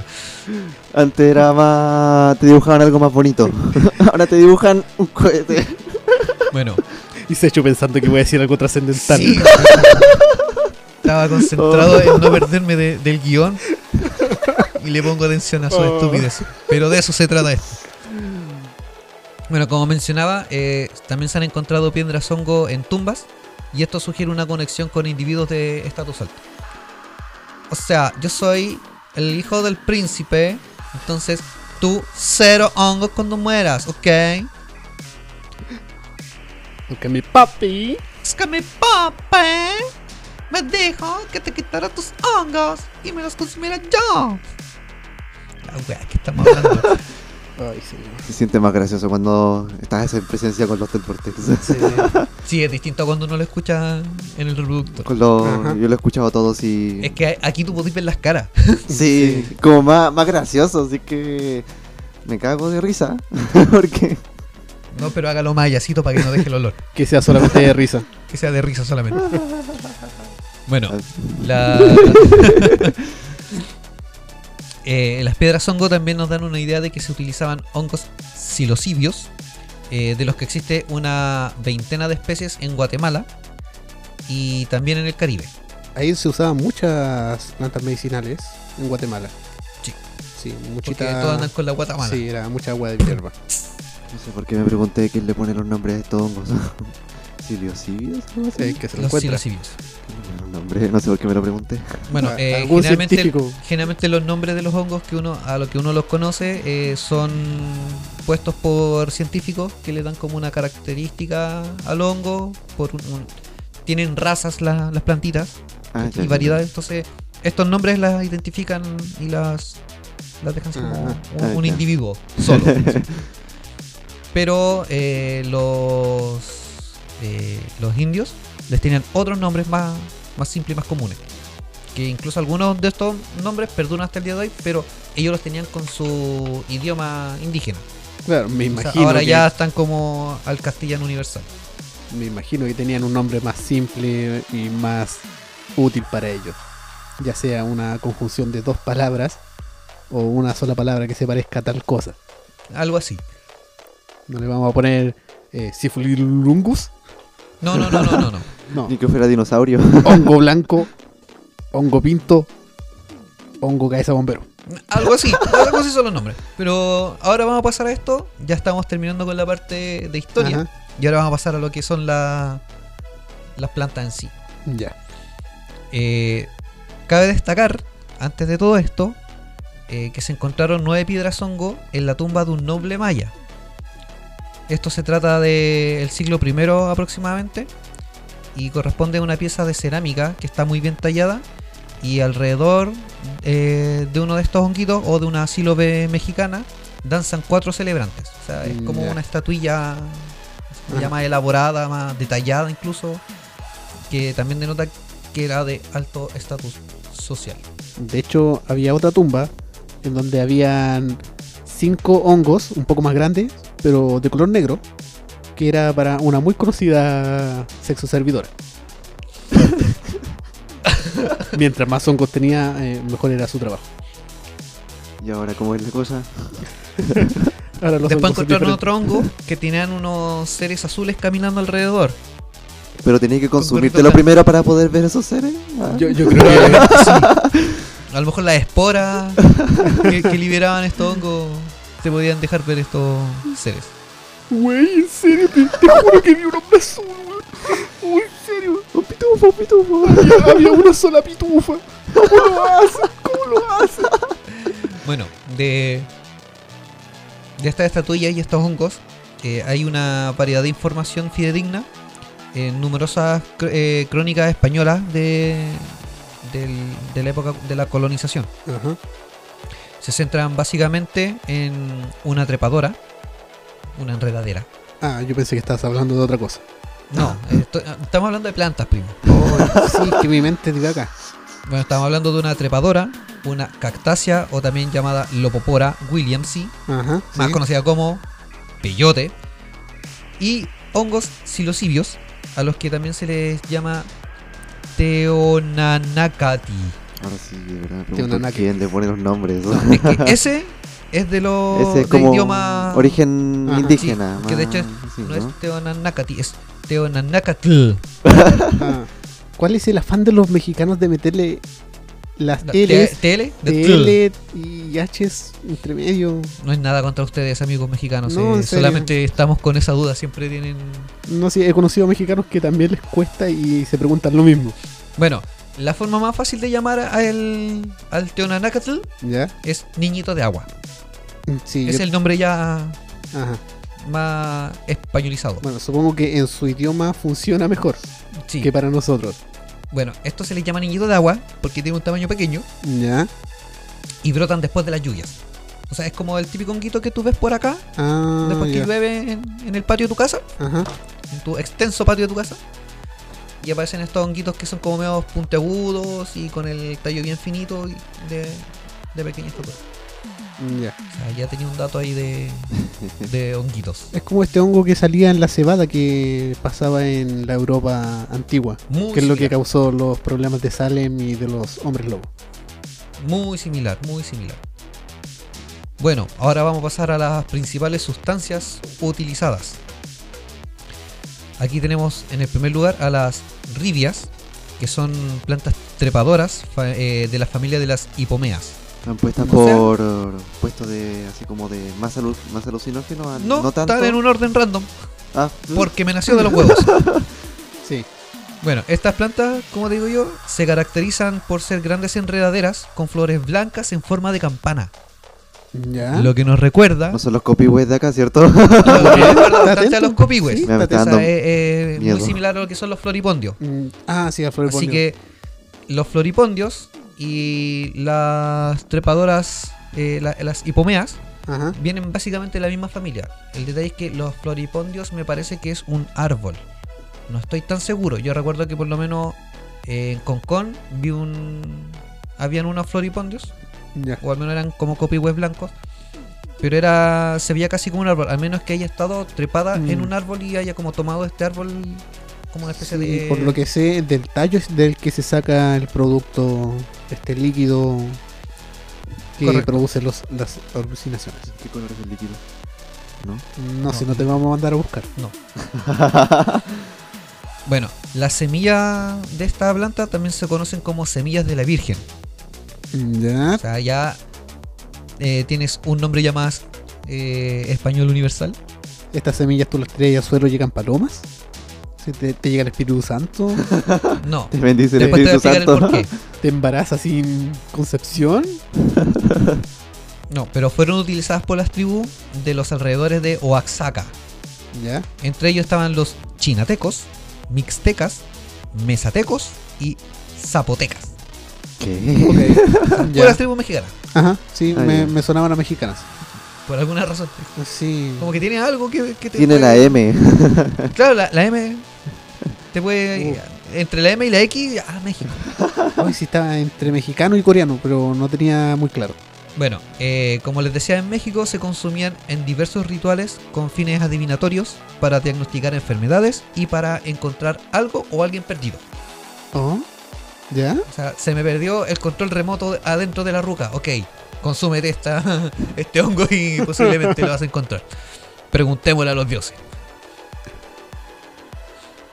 Antes era más... te dibujaban algo más bonito. Ahora te dibujan un cohete. Bueno, Y se hecho pensando que voy a decir algo trascendental. sí. Estaba concentrado en no perderme de- del guion y le pongo atención a su Oh. estupidez. Pero de eso se trata esto. Bueno, como mencionaba, eh, también se han encontrado piedras hongo en tumbas y esto sugiere una conexión con individuos de estatus alto. O sea, yo soy el hijo del príncipe, entonces tú cero hongos cuando mueras, ¿ok? Porque mi papi. Es que mi papá me dijo que te quitara tus hongos y me los consumiera yo. La wea que estamos hablando. Ay, sí. Se siente más gracioso cuando estás en presencia con los del Vortex. Sí, es distinto cuando uno lo escucha en el reproductor. Con yo lo he escuchado a todos y... Es que aquí tú podés ver las caras. Sí, como más, más gracioso, así que me cago de risa. Porque No, pero hágalo más yacito para que no deje el olor. Que sea solamente de risa. Que sea de risa solamente. Bueno, la... Eh, las piedras hongo también nos dan una idea de que se utilizaban hongos psilocibios, eh, de los que existe una veintena de especies en Guatemala y también en el Caribe. Ahí se usaban muchas plantas medicinales en Guatemala. Sí. Sí, Porque muchita. todos andan con la guatemala. Sí, era mucha agua de hierba. no sé por qué me pregunté quién le pone los nombres a estos hongos. ¿Siliocibios? ¿Algo así? Sí, que se lo Los encuentra. Psilocibios. ¿Quién le pone los? No sé por qué me lo pregunté. Bueno, Ah, eh, algún generalmente, científico. generalmente los nombres de los hongos que uno a lo que uno los conoce eh, son puestos por científicos que le dan como una característica al hongo. Por un- un- tienen razas la- las plantitas Ah, y ya, variedades, entonces estos nombres las identifican y las, las dejan como un, Ah, un individuo solo. Pero eh, los eh, los indios les tenían otros nombres más, más simples y más comunes. Que incluso algunos de estos nombres perduran hasta el día de hoy, pero ellos los tenían con su idioma indígena. Claro, me O sea, imagino. ahora que, ya están como al castellano universal. Me imagino que tenían un nombre más simple y más útil para ellos. Ya sea una conjunción de dos palabras o una sola palabra que se parezca a tal cosa. Algo así. No le vamos a poner eh, Sifulilungus. No, no, no, no, no. no. No. Ni que fuera dinosaurio. hongo blanco, hongo pinto, hongo cabeza bombero. Algo así, algo así son los nombres. Pero ahora vamos a pasar a esto. Ya estamos terminando con la parte de historia. Ajá, Y ahora vamos a pasar a lo que son la- las plantas en sí. Ya. Eh, cabe destacar, antes de todo esto, eh, que se encontraron nueve piedras hongo en la tumba de un noble maya. Esto se trata del siglo I aproximadamente y corresponde a una pieza de cerámica que está muy bien tallada y alrededor eh, de uno de estos honguitos o de una sílobe mexicana danzan cuatro celebrantes. O sea, es como una estatuilla ya más elaborada, más detallada incluso, que también denota que era de alto estatus social. De hecho, había otra tumba en donde habían cinco hongos, un poco más grandes, pero de color negro, que era para una muy conocida sexo servidora. Mientras más hongos tenía, eh, mejor era su trabajo. Y ahora, ¿cómo es la cosa? Ahora los Después encontraron otro hongo que tenían unos seres azules caminando alrededor. Pero tenías que consumírtelo blanco. primero para poder ver esos seres. Ah. Yo, yo creo que A lo mejor las esporas que, que liberaban estos hongos te podían dejar ver estos seres. Güey, en serio, te, te juro que vi un hombre azul, güey. Uy, en serio. Un pitufo, un pitufo. Había, había una sola pitufa. ¿Cómo lo hacen? ¿Cómo lo hacen? Bueno, de, de estas estatuillas y estos hongos eh, hay una variedad de información fidedigna en numerosas cr- eh, crónicas españolas de, del- de la época de la colonización. Se centran básicamente en una trepadora, una enredadera. Ah, yo pensé que estabas hablando de otra cosa. No, esto- estamos hablando de plantas, primo. Oh, sí, que mi mente diga acá. Bueno, estamos hablando de una trepadora, una cactácea o también llamada Lopopora williamsi, Ajá. más sí. conocida como peyote. Y hongos psilocibios, a los que también se les llama Teonanacati. Ahora sí, de verdad, me Tiene pregunto una quién le pone los nombres. Es que ese es de los Ese es como idioma origen Ajá. indígena. Sí, que de hecho sí, no, es. Teonanacati, es Teonanacatl. Ah. ¿Cuál es el afán de los mexicanos de meterle las No, L's, TL de tl. Y H's entre medio? No es nada contra ustedes, amigos mexicanos. No, eh, solamente estamos con esa duda. Siempre tienen. No sé, he conocido mexicanos que también les cuesta y se preguntan lo mismo. Bueno, la forma más fácil de llamar a el, al Teonanacatl ¿Ya? es niñito de agua. Sí, Es yo- el nombre ya Ajá. más españolizado. Bueno, supongo que en su idioma funciona mejor Sí. que para nosotros. Bueno, esto se le llama niñito de agua porque tiene un tamaño pequeño ¿Ya? y brotan después de las lluvias. O sea, es como el típico honguito que tú ves por acá Ah, después que llueve en, en el patio de tu casa, Ajá. en tu extenso patio de tu casa. Y aparecen estos honguitos que son como medio puntiagudos y con el tallo bien finito y de, de pequeña estatura. Ya. O sea, ya tenía un dato ahí de, de honguitos. Es como este hongo que salía en la cebada que pasaba en la Europa antigua. Muy que es lo que causó los problemas de Salem y de los hombres lobo. Muy similar, muy similar. Bueno, ahora vamos a pasar a las principales sustancias utilizadas. Aquí tenemos en el primer lugar a las ribias, que son plantas trepadoras eh, de la familia de las hipomeas. Están puestas O sea- por eh, puestos de así como de más, alu- más alucinógeno. a- No, no tanto. están en un orden random, Ah, porque me nació de los huevos. Sí. Bueno, estas plantas, como digo yo, se caracterizan por ser grandes enredaderas con flores blancas en forma de campana. Ya. Lo que nos recuerda no son los copihue de acá, ¿cierto? Lo que recuerda los copihue. Sí, O sea, eh, eh, muy similar a lo que son los floripondios. Mm, Ah, sí, a Floripondio. Así que los floripondios y las trepadoras, eh, la- las hipomeas, Ajá. vienen básicamente de la misma familia. El detalle es que los floripondios me parece que es un árbol. No estoy tan seguro. Yo recuerdo que por lo menos eh, en Concón vi un... Habían unos floripondios, Ya. o al menos eran como copihues blancos. Pero era se veía casi como un árbol, al menos que haya estado trepada Mm. en un árbol y haya como tomado este árbol como una especie Sí, de... Por lo que sé, del tallo es del que se saca el producto, este líquido que Correcto. produce los, las alucinaciones. ¿Qué color es el líquido? ¿No? No, No. si no te vamos a mandar a buscar. Bueno, las semillas de esta planta también se conocen como semillas de la Virgen. Ya. O sea, ya eh, tienes un nombre ya más eh, español universal. Estas semillas tú las tiras al suelo llegan palomas. Si te, te llega el Espíritu Santo, No. Te bendice el Después te voy a Espíritu explicar el Santo. por qué. te embarazas sin concepción. No, pero fueron utilizadas por las tribus de los alrededores de Oaxaca. Ya. Entre ellos estaban los chinatecos, mixtecas, mesatecos y zapotecas. ¿Qué? Ok. Puras tribus mexicanas, Ajá, sí, Ah, me, me sonaban a mexicanas. Por alguna razón. Sí. Como que tiene algo que, que te Tiene la M. Claro, la, la M te puede... Entre la M y la X, ah, México. Hoy sí estaba entre mexicano y coreano, pero no tenía muy claro. Bueno, eh, como les decía, en México se consumían en diversos rituales con fines adivinatorios para diagnosticar enfermedades y para encontrar algo o alguien perdido. Oh, ¿Ya? O sea, se me perdió el control remoto adentro de la ruca. Ok, consúmete esta, este hongo y posiblemente lo vas a encontrar. Preguntémosle a los dioses.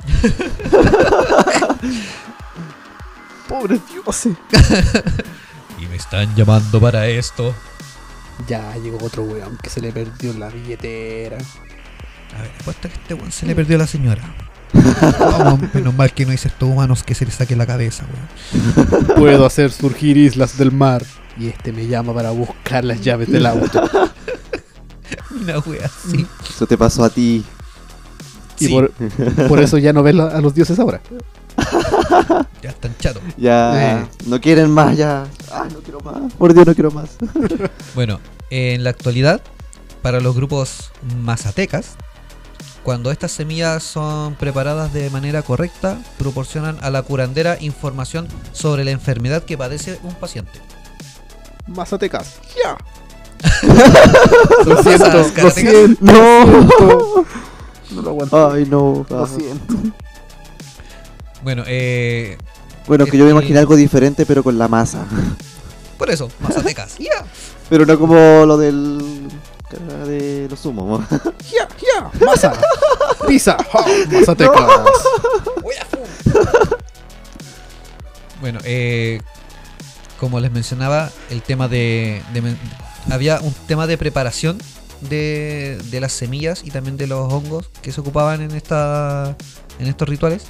Pobre dioses. Y me están llamando para esto. Ya llegó otro weón que se le perdió la billetera. A ver, apuesta que este weón se le perdió a la señora. Vamos, menos mal que no hay estos humanos que se le saque la cabeza, weón. Puedo hacer surgir islas del mar. Y este me llama para buscar las llaves del auto. Una wea así. Eso te pasó a ti. Y Sí. por, por eso ya no ves a los dioses ahora. Ya están chatos. Ya Eh. no quieren más, ya. Ah, no quiero más. Por Dios, no quiero más. Bueno, en la actualidad, para los grupos mazatecas, cuando estas semillas son preparadas de manera correcta, proporcionan a la curandera información sobre la enfermedad que padece un paciente. Mazatecas. Ya. Lo siento, lo siento. No. No lo aguanto. Ay, no. Lo siento. Bueno, eh, Bueno, que yo me El- imaginé algo diferente, pero con la masa. por eso, mazatecas. Ya. Pero no como lo del. de los sumos. ¡Ya, ya! ¡Masa! ¡Pizza! ¡Mazatecas! Bueno, eh, como les mencionaba, el tema de, había un tema de preparación de, de las semillas y también de los hongos que se ocupaban en esta en estos rituales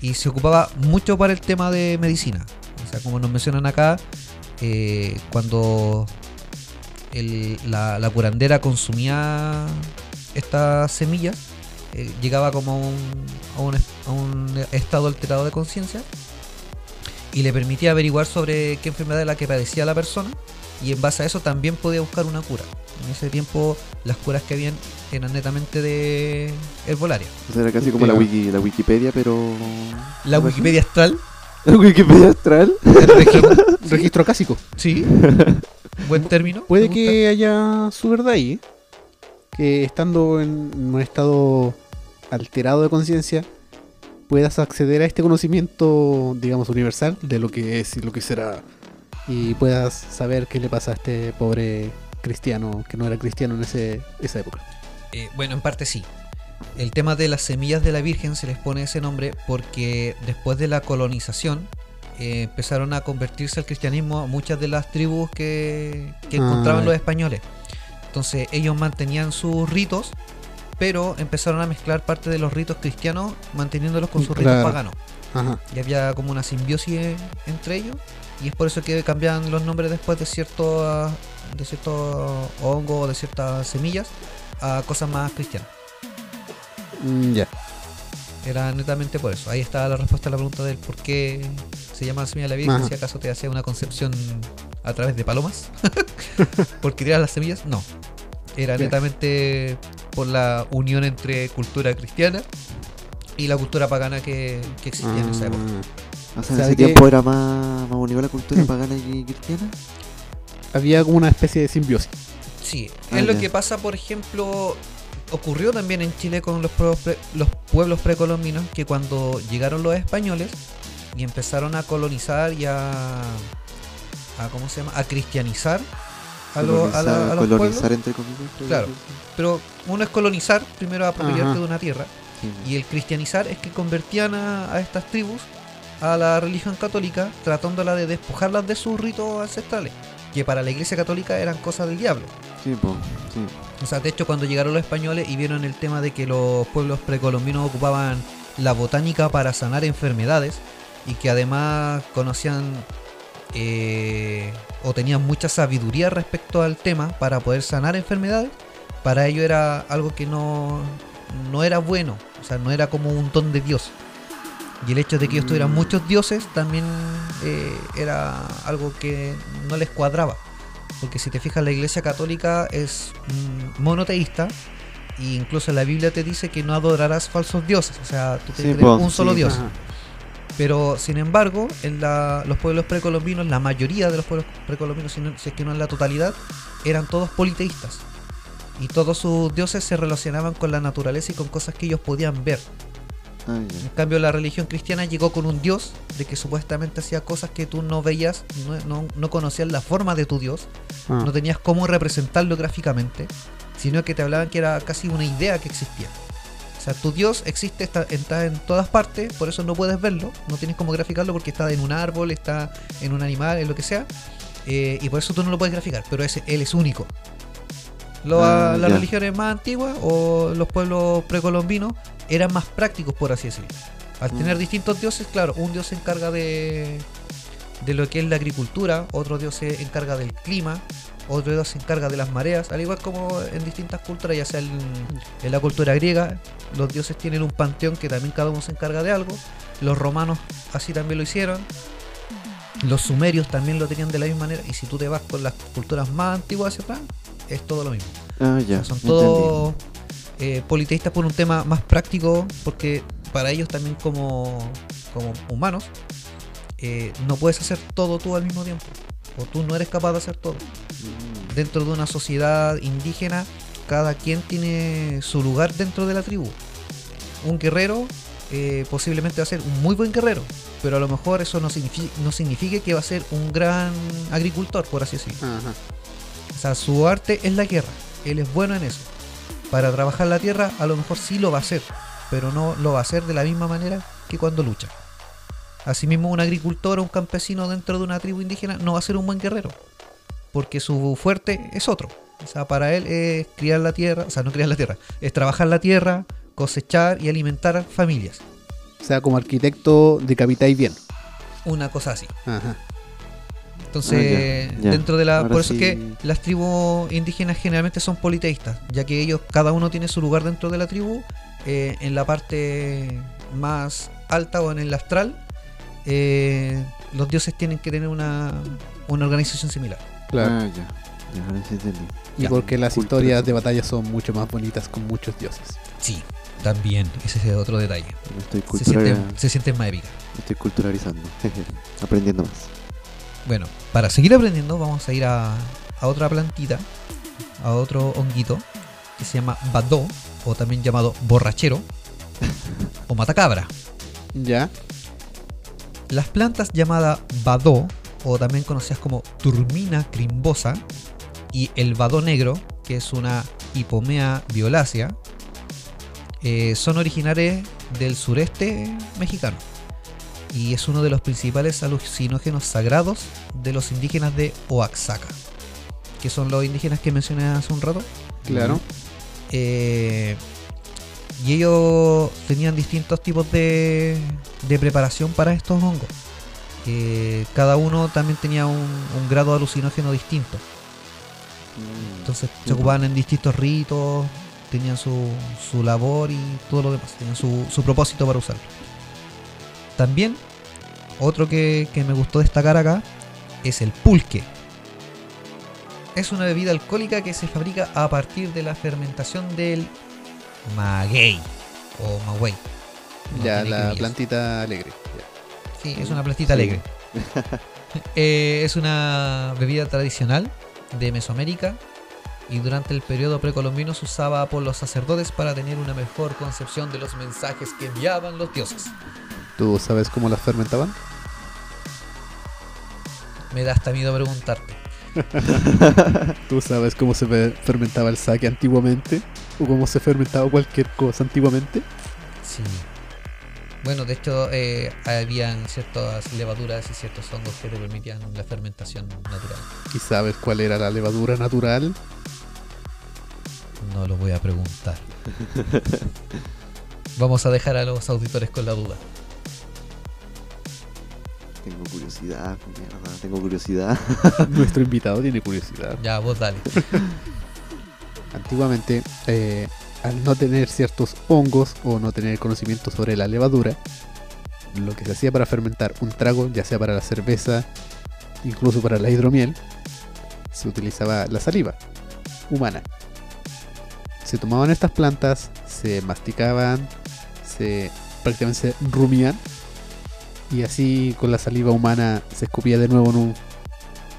y se ocupaba mucho para el tema de medicina. O sea, como nos mencionan acá, eh, cuando la, curandera consumía estas semillas, eh, llegaba como a un, a un estado alterado de conciencia y le permitía averiguar sobre qué enfermedad era la que padecía la persona y en base a eso también podía buscar una cura. En ese tiempo las curas que habían eran netamente de herbolaria. O sea, era casi como la, wiki, la Wikipedia, pero. La. Wikipedia astral, ¿La Wikipedia astral? el regi- Registro cásico. sí, buen término. Puede que haya su verdad ahí. ¿eh? Que estando en un estado alterado de conciencia, puedas acceder a este conocimiento, digamos, universal de lo que es y lo que será. Y puedas saber qué le pasa a este pobre cristiano que no era cristiano en ese, esa época. Eh, bueno, en parte sí. El tema de las semillas de la Virgen se les pone ese nombre porque después de la colonización eh, empezaron a convertirse al cristianismo muchas de las tribus que, que Ah, encontraban los españoles. Entonces ellos mantenían sus ritos, pero empezaron a mezclar parte de los ritos cristianos manteniéndolos con sus ritos paganos. Ajá. Y había como una simbiosis entre ellos. Y es por eso que cambian los nombres después de ciertos de ciertos hongos o de ciertas semillas a cosas más cristianas. Mm, ya. Era netamente por eso. Ahí está la respuesta a la pregunta del por qué se llama semilla de la Virgen. Ajá. Si acaso te hacía una concepción a través de palomas. porque tiras las semillas. No. Era netamente por la unión entre cultura cristiana y la cultura pagana que, que existía en esa época. Ah. O sea, en ¿Sabe ese tiempo era más, más unida la cultura pagana y cristiana. Había como una especie de simbiosis. Sí, Ah, es lo ya. que pasa, por ejemplo, ocurrió también en Chile con los, pre- los pueblos precolombinos, que cuando llegaron los españoles y empezaron a colonizar y a, a ¿cómo se llama? A cristianizar a, lo- a la- a los colonizar, pueblos. entre comillas. Claro. Pero uno es colonizar, primero apropiarte Ajá. de una tierra, sí. y el cristianizar es que convertían a, a estas tribus a la religión católica, tratándola de despojarlas de sus ritos ancestrales, que para la iglesia católica eran cosas del diablo. Sí, po, sí. O sea, de hecho, cuando llegaron los españoles y vieron el tema de que los pueblos precolombinos ocupaban la botánica para sanar enfermedades y que además conocían eh, o tenían mucha sabiduría respecto al tema para poder sanar enfermedades, para ello era algo que no, no era bueno, o sea, no era como un don de Dios. Y el hecho de que ellos tuvieran muchos dioses también eh, era algo que no les cuadraba. Porque si te fijas, la iglesia católica es mm, monoteísta. E incluso la Biblia te dice que no adorarás falsos dioses. O sea, tú te Sí, crees po, un solo sí. dios. Ajá. Pero sin embargo, en la- los pueblos precolombinos, la mayoría de los pueblos precolombinos, si, no- si es que no en la totalidad, eran todos politeístas. Y todos sus dioses se relacionaban con la naturaleza y con cosas que ellos podían ver. Ah, En cambio, la religión cristiana llegó con un dios de que supuestamente hacía cosas que tú no veías, no, no- no conocías la forma de tu dios, Ah. no tenías cómo representarlo gráficamente, sino que te hablaban que era casi una idea que existía. Sea, tu dios existe, está, está en todas partes, por eso no puedes verlo, no tienes cómo graficarlo porque está en un árbol, está en un animal, en lo que sea, eh, y por eso tú no lo puedes graficar, pero ese, él es único. Lo- Ah, las ya. religiones más antiguas o los pueblos precolombinos eran más prácticos, por así decirlo. Al Mm. tener distintos dioses, claro, un dios se encarga de, de lo que es la agricultura, otro dios se encarga del clima, otro dios se encarga de las mareas, al igual como en distintas culturas, ya sea en, en la cultura griega, los dioses tienen un panteón que también cada uno se encarga de algo, los romanos así también lo hicieron, los sumerios también lo tenían de la misma manera, y si tú te vas con las culturas más antiguas hacia atrás, es todo lo mismo. Ah, O ya. sea, son todos eh, politeístas por un tema más práctico, porque para ellos también como, como humanos, eh, no puedes hacer todo tú al mismo tiempo. O tú no eres capaz de hacer todo. Mm. dentro de una sociedad indígena, cada quien tiene su lugar dentro de la tribu. Un guerrero eh, posiblemente va a ser un muy buen guerrero, pero a lo mejor eso no, signifi- no significa que va a ser un gran agricultor, por así decirlo. Ajá. O sea, su arte es la guerra. Él es bueno en eso. Para trabajar la tierra, a lo mejor sí lo va a hacer, pero no lo va a hacer de la misma manera que cuando lucha. Asimismo, un agricultor o un campesino dentro de una tribu indígena no va a ser un buen guerrero, porque su fuerte es otro. O sea, para él es criar la tierra, o sea, no criar la tierra, es trabajar la tierra, cosechar y alimentar familias. O sea, como arquitecto decapitáis bien. Una cosa así. Ajá. Entonces, Ah, ya, ya. dentro de la. Ahora por eso sí. es que las tribus indígenas generalmente son politeístas, ya que ellos, cada uno tiene su lugar dentro de la tribu, eh, en la parte más alta o en el astral. Eh, los dioses tienen que tener una, una organización similar. Claro. Ah, ya. Ya, y ya. porque las Cultura. historias de batalla son mucho más bonitas con muchos dioses. Sí, también, ese es otro detalle. Me estoy, Se sienten, se sienten más épicas. me estoy culturalizando. Aprendiendo más. Bueno, para seguir aprendiendo, vamos a ir a, a otra plantita, a otro honguito, que se llama badó, o también llamado borrachero, o matacabra. Ya. Las plantas llamadas badó, o también conocidas como turmina crimbosa, y el badó negro, que es una hipomea violácea, eh, son originarias del sureste mexicano. Y es uno de los principales alucinógenos sagrados de los indígenas de Oaxaca, que son los indígenas que mencioné hace un rato. Claro. Eh, y ellos tenían distintos tipos de, de preparación para estos hongos. Eh, cada uno también tenía un, un grado de alucinógeno distinto. Entonces se ocupaban en distintos ritos, tenían su, su labor y todo lo demás, tenían su, su propósito para usarlo. También, otro que, que me gustó destacar acá es el pulque. Es una bebida alcohólica que se fabrica a partir de la fermentación del maguey o magüey. No ya, la plantita alegre. Ya. Sí, es una plantita Sí. alegre. Eh, es una bebida tradicional de Mesoamérica y durante el periodo precolombino se usaba por los sacerdotes para tener una mejor concepción de los mensajes que enviaban los dioses. ¿Tú sabes cómo las fermentaban? Me da hasta miedo preguntarte. ¿Tú sabes cómo se fe- fermentaba el sake antiguamente? ¿O cómo se fermentaba cualquier cosa antiguamente? Sí. Bueno, de hecho, eh, habían ciertas levaduras y ciertos hongos que te permitían la fermentación natural. ¿Y sabes cuál era la levadura natural? No lo voy a preguntar. Vamos a dejar a los auditores con la duda. Tengo curiosidad, mierda, tengo curiosidad. Nuestro invitado tiene curiosidad. Ya, vos dale. Antiguamente, eh, al no tener ciertos hongos o no tener conocimiento sobre la levadura, lo que se hacía para fermentar un trago, ya sea para la cerveza, incluso para la hidromiel, se utilizaba la saliva humana. Se tomaban estas plantas, se masticaban, se prácticamente se rumían y así con la saliva humana se escupía de nuevo en, un,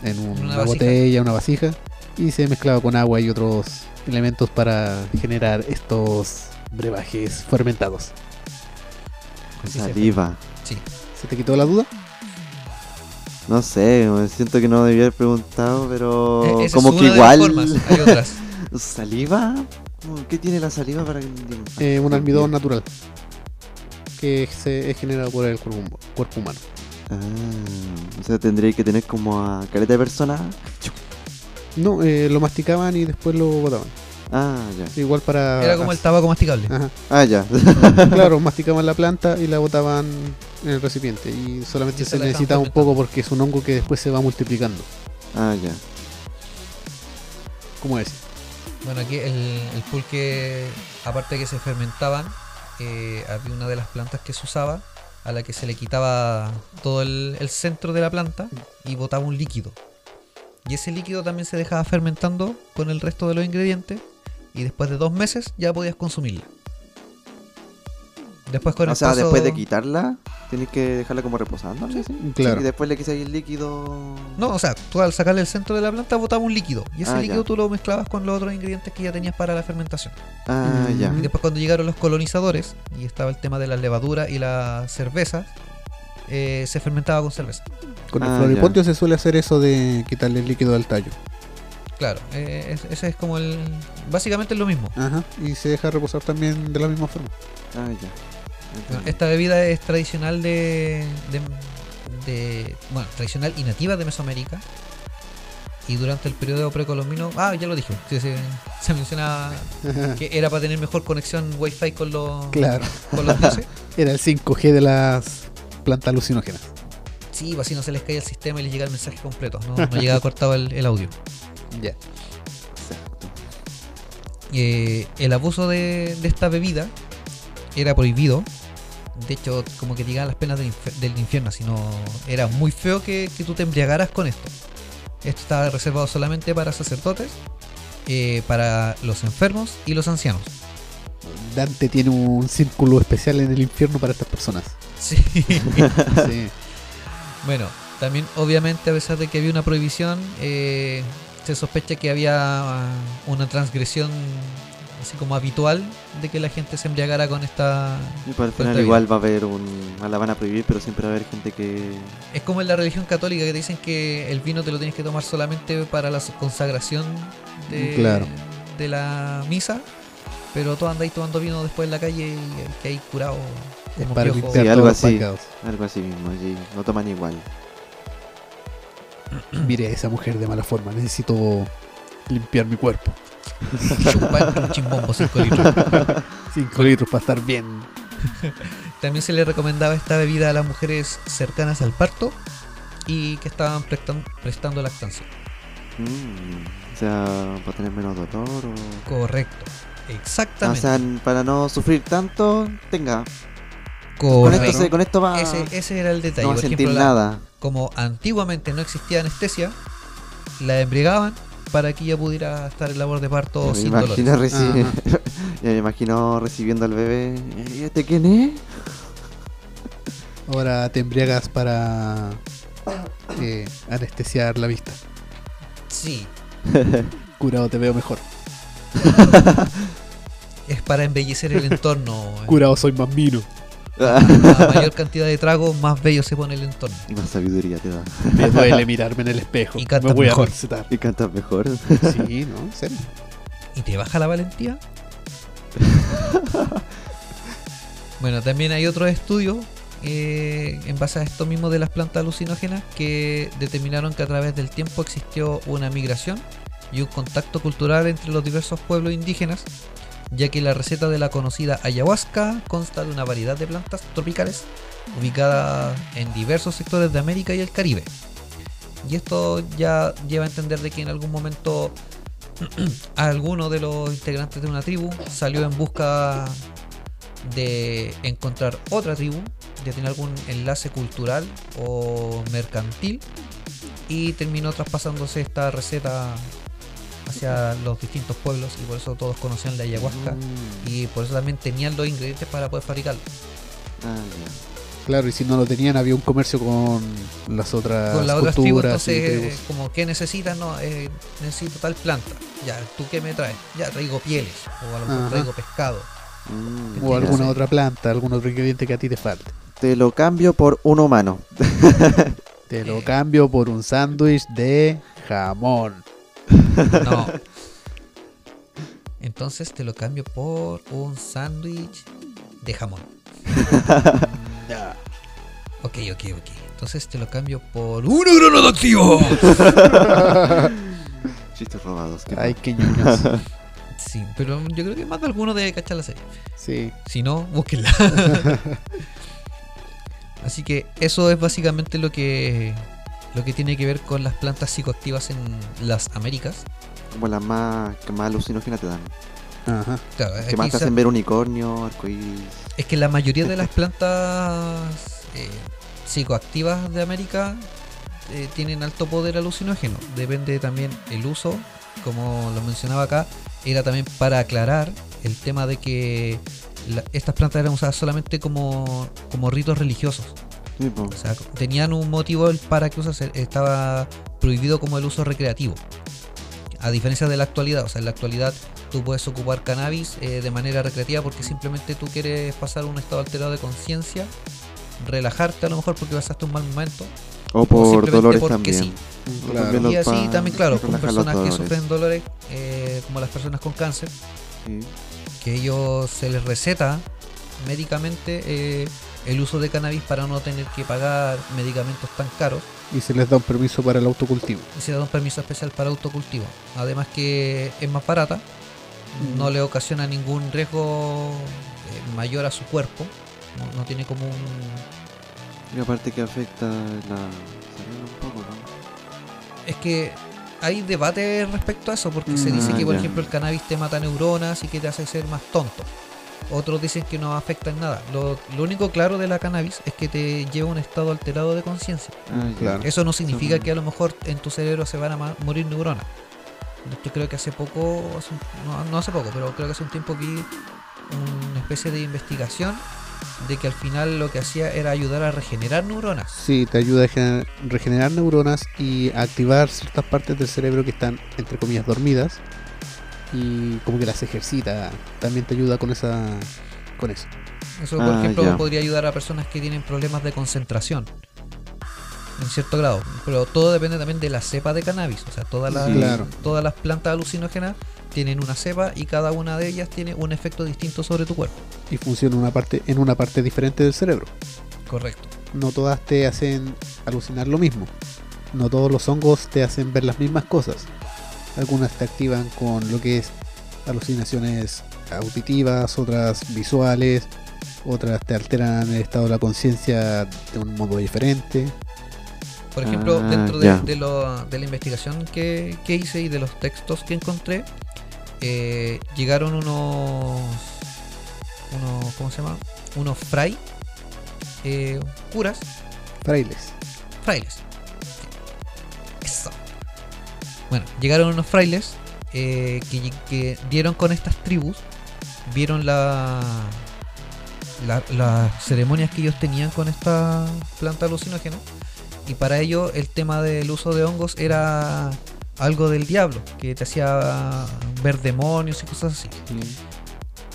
en Una botella, una vasija y se mezclaba con agua y otros elementos para generar estos brebajes fermentados. Saliva. Sí. ¿Se te quitó la duda? No sé, siento que no debía haber preguntado, pero es como una que de las igual. formas, Hay otras. ¿Saliva? ¿Cómo- ¿Qué tiene la saliva para que.? Eh, un almidón natural que se es generado por el cuerpo, hum- cuerpo humano. Ah, o sea, tendría que tener como a caleta de persona. No, eh, lo masticaban y después lo botaban. Ah, ya. Igual para... Era como el tabaco masticable. Ajá. Ah, ya. Claro, masticaban la planta y la botaban en el recipiente. Y solamente Y se se la dejaban necesita un poco porque es un hongo que después se va multiplicando. ah, ya. ¿Cómo es? Bueno, aquí el, el pulque, aparte de que se fermentaban, eh, había una de las plantas que se usaba a la que se le quitaba todo el, el centro de la planta y botaba un líquido. Y ese líquido también se dejaba fermentando con el resto de los ingredientes y después de dos meses ya podías consumirla. Después con O el sea, paso- después de quitarla, Tenés que dejarla como reposando, algo así. Claro. Y después le quitáis el líquido. No, o sea, tú al sacarle el centro de la planta botaba un líquido. Y ese Ah, líquido ya. tú lo mezclabas con los otros ingredientes que ya tenías para la fermentación. Ah, Mm. ya. Y después cuando llegaron los colonizadores, y estaba el tema de la levadura y la cerveza, eh, se fermentaba con cerveza. Con el Ah, floripondio se suele hacer eso de quitarle el líquido al tallo. Claro, eh, es- ese es como el... Básicamente es lo mismo. Ajá. Y se deja reposar también de la misma forma. Ah, ya. Esta bebida es tradicional de, de, de- Bueno, tradicional y nativa de Mesoamérica. Y durante el periodo precolombino... Ah, ya lo dije. sí, sí, se mencionaba que era para tener mejor conexión wifi con los, Claro. con los dioses. Era el 5G de las plantas alucinógenas. Sí, así no se les caía el sistema y les llega el mensaje completo. No, no llegaba cortado el, el audio. Ya. Exacto. Eh, el abuso de, de esta bebida era prohibido. De hecho, como que llegaban las penas del, inf- del infierno, sino era muy feo que, que tú te embriagaras con esto. Esto estaba reservado solamente para sacerdotes, eh, para los enfermos y los ancianos. Dante tiene un círculo especial en el infierno para estas personas. Sí. Sí. Bueno, también obviamente a pesar de que había una prohibición, eh, se sospecha que había ah, una transgresión así como habitual de que la gente se embriagara con esta Y para el final igual va a haber un... ah, La van a prohibir, pero siempre va a haber gente que... Es como en la religión católica que te dicen que el vino te lo tienes que tomar solamente para la consagración de, Claro. de la misa, pero tú andáis tomando vino después en la calle y que hay curado como para piojo. limpiar Sí, algo todos los así. pecados. Algo así mismo, allí no toman igual. Mire a esa mujer de mala forma. Necesito limpiar mi cuerpo. Chupar un chimbombo 5 litros. 5 litros para estar bien. También se le recomendaba esta bebida a las mujeres cercanas al parto y que estaban prestan- prestando lactancia. Mm, o sea, para tener menos dolor o... Correcto. Ah, o Exactamente. sea, para no sufrir tanto, tenga. Con Correcto. esto, se- con esto va... Ese, ese era el detalle. no va a Por sentir ejemplo, la- nada. como antiguamente no existía anestesia, la embriagaban para que ella pudiera estar en labor de parto Ya me, sin imagino dolores. reci- ya me imagino recibiendo al bebé. ¿Y este quién es? Ahora te embriagas para eh, anestesiar la vista. Sí, Curado te veo mejor. es para embellecer el entorno. Curado soy más mino. A mayor cantidad de tragos, más bello se pone el entorno. Más sabiduría te da. Me duele mirarme en el espejo. Y cantas Me voy mejor. a recetar. Y cantas mejor. Sí, ¿no? En serio. ¿Y te baja la valentía? bueno, también hay otros estudios eh, en base a esto mismo de las plantas alucinógenas que determinaron que a través del tiempo existió una migración y un contacto cultural entre los diversos pueblos indígenas, ya que la receta de la conocida ayahuasca consta de una variedad de plantas tropicales ubicadas en diversos sectores de América y el Caribe. Y esto ya lleva a entender de que en algún momento alguno de los integrantes de una tribu salió en busca de encontrar otra tribu, de tener algún enlace cultural o mercantil y terminó traspasándose esta receta hacia los distintos pueblos y por eso todos conocían la ayahuasca Mm. y por eso también tenían los ingredientes para poder fabricarlo. Ah. Claro, y si no lo tenían, había un comercio con las otras Con las otras tribus, culturas y entonces, tribus. como, ¿qué necesitas? No, eh, necesito tal planta. Ya, ¿tú qué me traes? Ya, traigo pieles, o a lo mejor traigo pescado. Mm, O alguna otra planta, algún otro ingrediente que a ti te falte. Te lo cambio por un humano. Te lo Eh. cambio por un sándwich de jamón. No. Entonces te lo cambio por un sándwich de jamón. Ok, ok, ok. Entonces te lo cambio por un granada activo. Chistes robados. qué Ay, qué ñoños. Sí, pero yo creo que más de alguno debe cachar la serie. Sí. Si no, búsquenla. Así que eso es básicamente lo que lo que tiene que ver con las plantas psicoactivas en las Américas. Como las más, que más alucinógenas te dan. Ajá. Claro, Que más te hacen ver unicornio, arcoíris. Es que la mayoría de las plantas eh, psicoactivas de América eh, tienen alto poder alucinógeno. Depende también el uso, como lo mencionaba acá, era también para aclarar el tema de que la- estas plantas eran usadas solamente como, como ritos religiosos. Sí. O sea, tenían un motivo el para que usase, estaba prohibido como el uso recreativo. A diferencia de la actualidad, o sea, en la actualidad tú puedes ocupar cannabis eh, de manera recreativa porque simplemente tú quieres pasar un estado alterado de conciencia, relajarte a lo mejor porque pasaste un mal momento. O por simplemente dolores porque también. sí. O Claro. también Y así también, claro, con personas que sufren dolores, eh, como las personas con cáncer, Sí. que ellos se les receta médicamente eh, el uso de cannabis para no tener que pagar medicamentos tan caros Y se les da un permiso para el autocultivo. y se da un permiso especial para autocultivo. Además que es más barata, no le ocasiona ningún riesgo eh, mayor a su cuerpo, no, no tiene como un... Y aparte que afecta la salud un poco, ¿no? Es que hay debate respecto a eso, porque se Mm, dice ah, que por ya. ejemplo el cannabis te mata neuronas y que te hace ser más tonto. Otros dicen que no afecta en nada. Lo, lo único claro de la cannabis es que te lleva a un estado alterado de conciencia. Ah. Claro. Eso no significa que a lo mejor en tu cerebro se van a morir neuronas. Yo creo que hace poco, hace un- no, no hace poco, pero creo que hace un tiempo vi una especie de investigación de que al final lo que hacía era ayudar a regenerar neuronas. Sí, te ayuda a gener- regenerar neuronas y a activar ciertas partes del cerebro que están, entre comillas, dormidas. Y como que las ejercita. También te ayuda con esa con eso. Eso, por Ah, ejemplo, ya. podría ayudar a personas que tienen problemas de concentración. En cierto grado. Pero todo depende también de la cepa de cannabis. O sea, todas las, Sí. Claro. todas las plantas alucinógenas tienen una cepa y cada una de ellas tiene un efecto distinto sobre tu cuerpo. Y funciona una parte, en una parte diferente del cerebro. Correcto. No todas te hacen alucinar lo mismo. No todos los hongos te hacen ver las mismas cosas. Algunas te activan con lo que es alucinaciones auditivas, otras visuales, otras te alteran el estado de la conciencia de un modo diferente. Por ejemplo, Ah, dentro de, ya. de lo- de la investigación que, que hice y de los textos que encontré, eh, llegaron unos, unos, ¿cómo se llama? Unos fray, eh, curas, Frailes. frailes. Bueno, llegaron unos frailes eh, que, que dieron con estas tribus, vieron la, la- las ceremonias que ellos tenían con esta planta alucinógena y para ello el tema del uso de hongos era algo del diablo, que te hacía ver demonios y cosas así.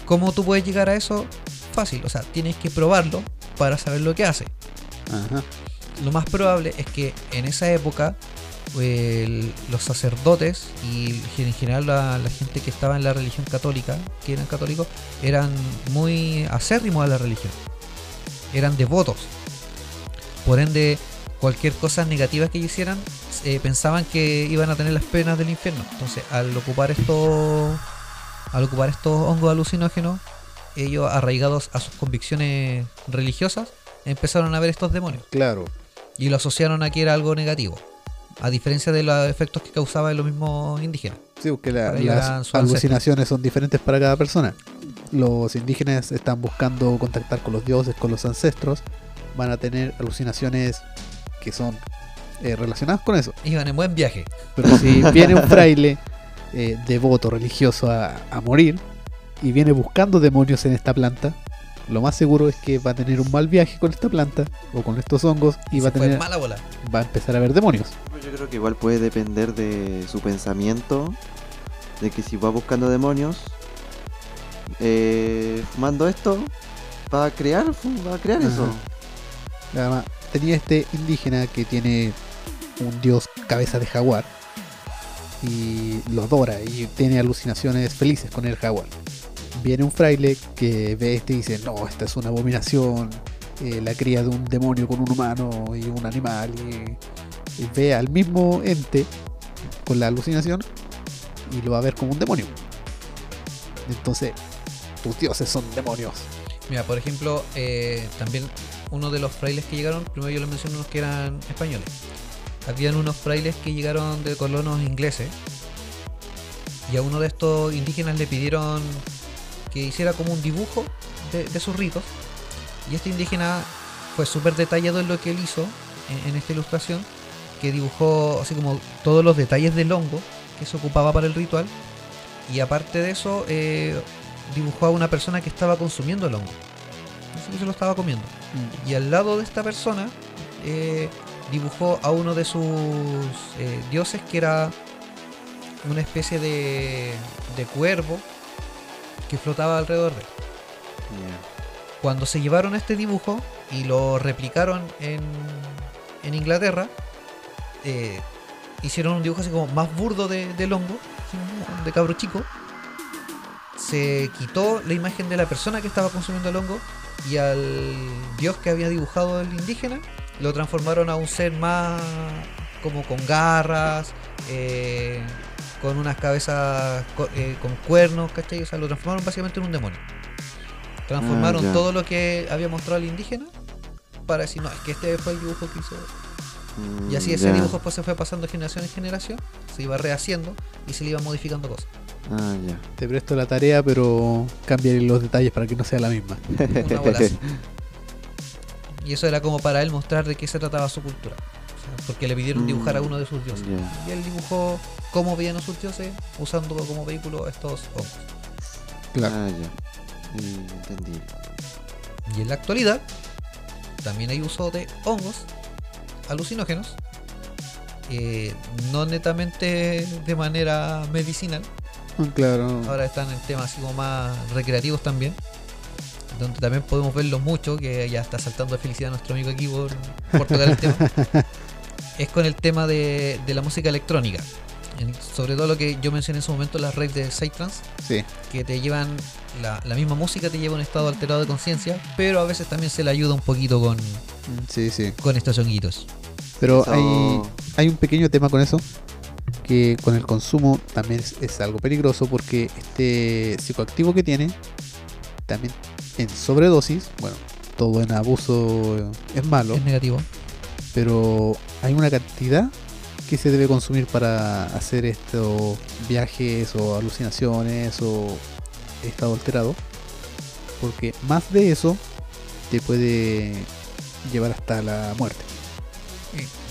¿Cómo tú puedes llegar a eso? Fácil, o sea, tienes que probarlo para saber lo que hace Ajá. lo más probable es que en esa época el- los sacerdotes y en general la, la gente que estaba en la religión católica, que eran católicos, eran muy acérrimos a la religión. Eran devotos. Por ende, cualquier cosa negativa que hicieran, eh, pensaban que iban a tener las penas del infierno. Entonces, al ocupar estos, al ocupar estos hongos alucinógenos, ellos arraigados a sus convicciones religiosas, empezaron a ver estos demonios Claro. y lo asociaron a que era algo negativo. A diferencia de los efectos que causaba en los mismos indígenas. Sí, porque la- las alucinaciones son diferentes para cada persona. Los indígenas están buscando contactar con los dioses, con los ancestros. Van a tener alucinaciones que son eh, relacionadas con eso. Iban en buen viaje. Pero si viene un fraile eh, devoto, religioso a, a morir y viene buscando demonios en esta planta, lo más seguro es que va a tener un mal viaje con esta planta o con estos hongos y va a, tener, mala bola. va a empezar a ver demonios. Yo creo que igual puede depender de su pensamiento, de que si va buscando demonios, eh, fumando esto, va a crear, va a crear Ajá. eso. Además, tenía este indígena que tiene un dios cabeza de jaguar y lo adora y tiene alucinaciones felices con el jaguar. Viene un fraile que ve este y dice, no, esta es una abominación, eh, la cría de un demonio con un humano y un animal y, ve al mismo ente con la alucinación y lo va a ver como un demonio. Entonces, tus dioses son demonios. Mira, por ejemplo, eh, también uno de los frailes que llegaron, primero yo les mencioné unos que eran españoles. Habían unos frailes que llegaron de colonos ingleses. Y a uno de estos indígenas le pidieron que hiciera como un dibujo de, de sus ritos. Y este indígena fue súper detallado en lo que él hizo en, en esta ilustración. Que dibujó así como todos los detalles del hongo que se ocupaba para el ritual. Y aparte de eso, eh, dibujó a una persona que estaba consumiendo el hongo. Así que se lo estaba comiendo. Y al lado de esta persona eh, dibujó a uno de sus eh, dioses que era una especie de, de cuervo que flotaba alrededor de él. Cuando se llevaron este dibujo y lo replicaron en, en Inglaterra, eh, hicieron un dibujo así como más burdo de, del hongo, así como de cabro chico. Se quitó la imagen de la persona que estaba consumiendo el hongo y al dios que había dibujado el indígena lo transformaron a un ser más como con garras, eh, con unas cabezas co- eh, con cuernos, ¿cachai? O sea, lo transformaron básicamente en un demonio. Transformaron ya. todo lo que había mostrado el indígena para decir, no, es que este fue el dibujo que hizo. Mm, Y así ese ya. dibujo pues se fue pasando de generación en generación, se iba rehaciendo y se le iba modificando cosas. Ah, ya. Te presto la tarea, pero cambia los detalles para que no sea la misma. Una bola así. Y eso era como para él mostrar de qué se trataba su cultura. Porque le pidieron Mm, dibujar a uno de sus dioses. Y él dibujó cómo veían a sus dioses usando como vehículo estos hongos. Claro. Ah, ya. Sí, entendí. Y en la actualidad también hay uso de hongos alucinógenos. eh, no netamente de manera medicinal. Claro. Ahora están en temas así como más recreativos también. Donde también podemos verlos mucho, que ya está saltando de felicidad nuestro amigo aquí por, por tocar el tema. Es con el tema de, de la música electrónica. En- sobre todo lo que yo mencioné en su momento, las redes de Psytrance, Sí. que te llevan, la, la misma música te lleva a un estado alterado de conciencia, pero a veces también se le ayuda un poquito con, Sí, sí. con estos honguitos. Pero Eso- hay, hay un pequeño tema con eso, que con el consumo también es, es algo peligroso porque este psicoactivo que tiene, también en sobredosis, bueno, todo en abuso es malo, Es negativo. Pero hay una cantidad que se debe consumir para hacer estos viajes o alucinaciones o estado alterado, porque más de eso te puede llevar hasta la muerte.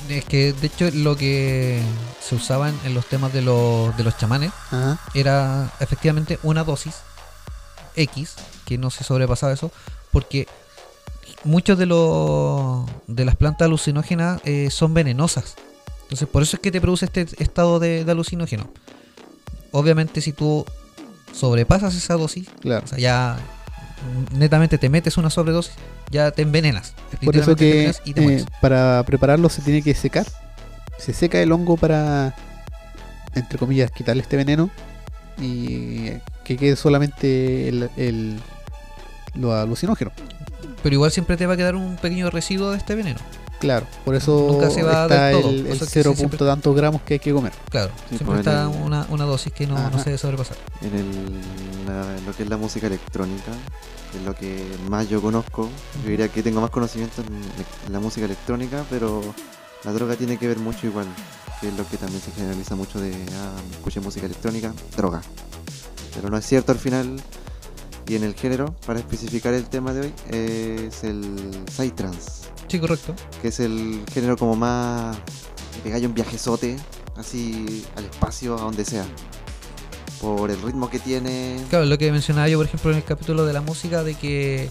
Es que de hecho lo que se usaba en, en los temas de los, de los chamanes Ajá. era efectivamente una dosis X, que no se sobrepasaba eso, porque muchos de los de las plantas alucinógenas eh, son venenosas. Entonces, por eso es que te produce este estado de, de alucinógeno. Obviamente, si tú sobrepasas esa dosis, Claro. o sea, ya netamente te metes una sobredosis, ya te envenenas. Por eso que y te eh, para prepararlo se tiene que secar. Se seca el hongo para, entre comillas, quitarle este veneno y que quede solamente el, el- lo alucinógeno. Pero igual siempre te va a quedar un pequeño residuo de este veneno. Claro, por eso Nunca se va está del todo, el, el eso es que cero sí, siempre- punto tantos gramos que hay que comer. Claro, Sí, siempre pues, está el- una, una dosis que no, no se debe sobrepasar. En el, la- lo que es la música electrónica, que es lo que más yo conozco, yo diría que tengo más conocimiento en, en la música electrónica, pero la droga tiene que ver mucho igual, que es lo que también se generaliza mucho de, ah, escuché música electrónica, droga. Pero no es cierto al final, y en el género, para especificar el tema de hoy, es el Psytrance, Sí, correcto. que es el género como más que pegáis un viajezote, así al espacio, a donde sea. Por el ritmo que tiene, Claro, lo que mencionaba yo, por ejemplo, en el capítulo de la música, de que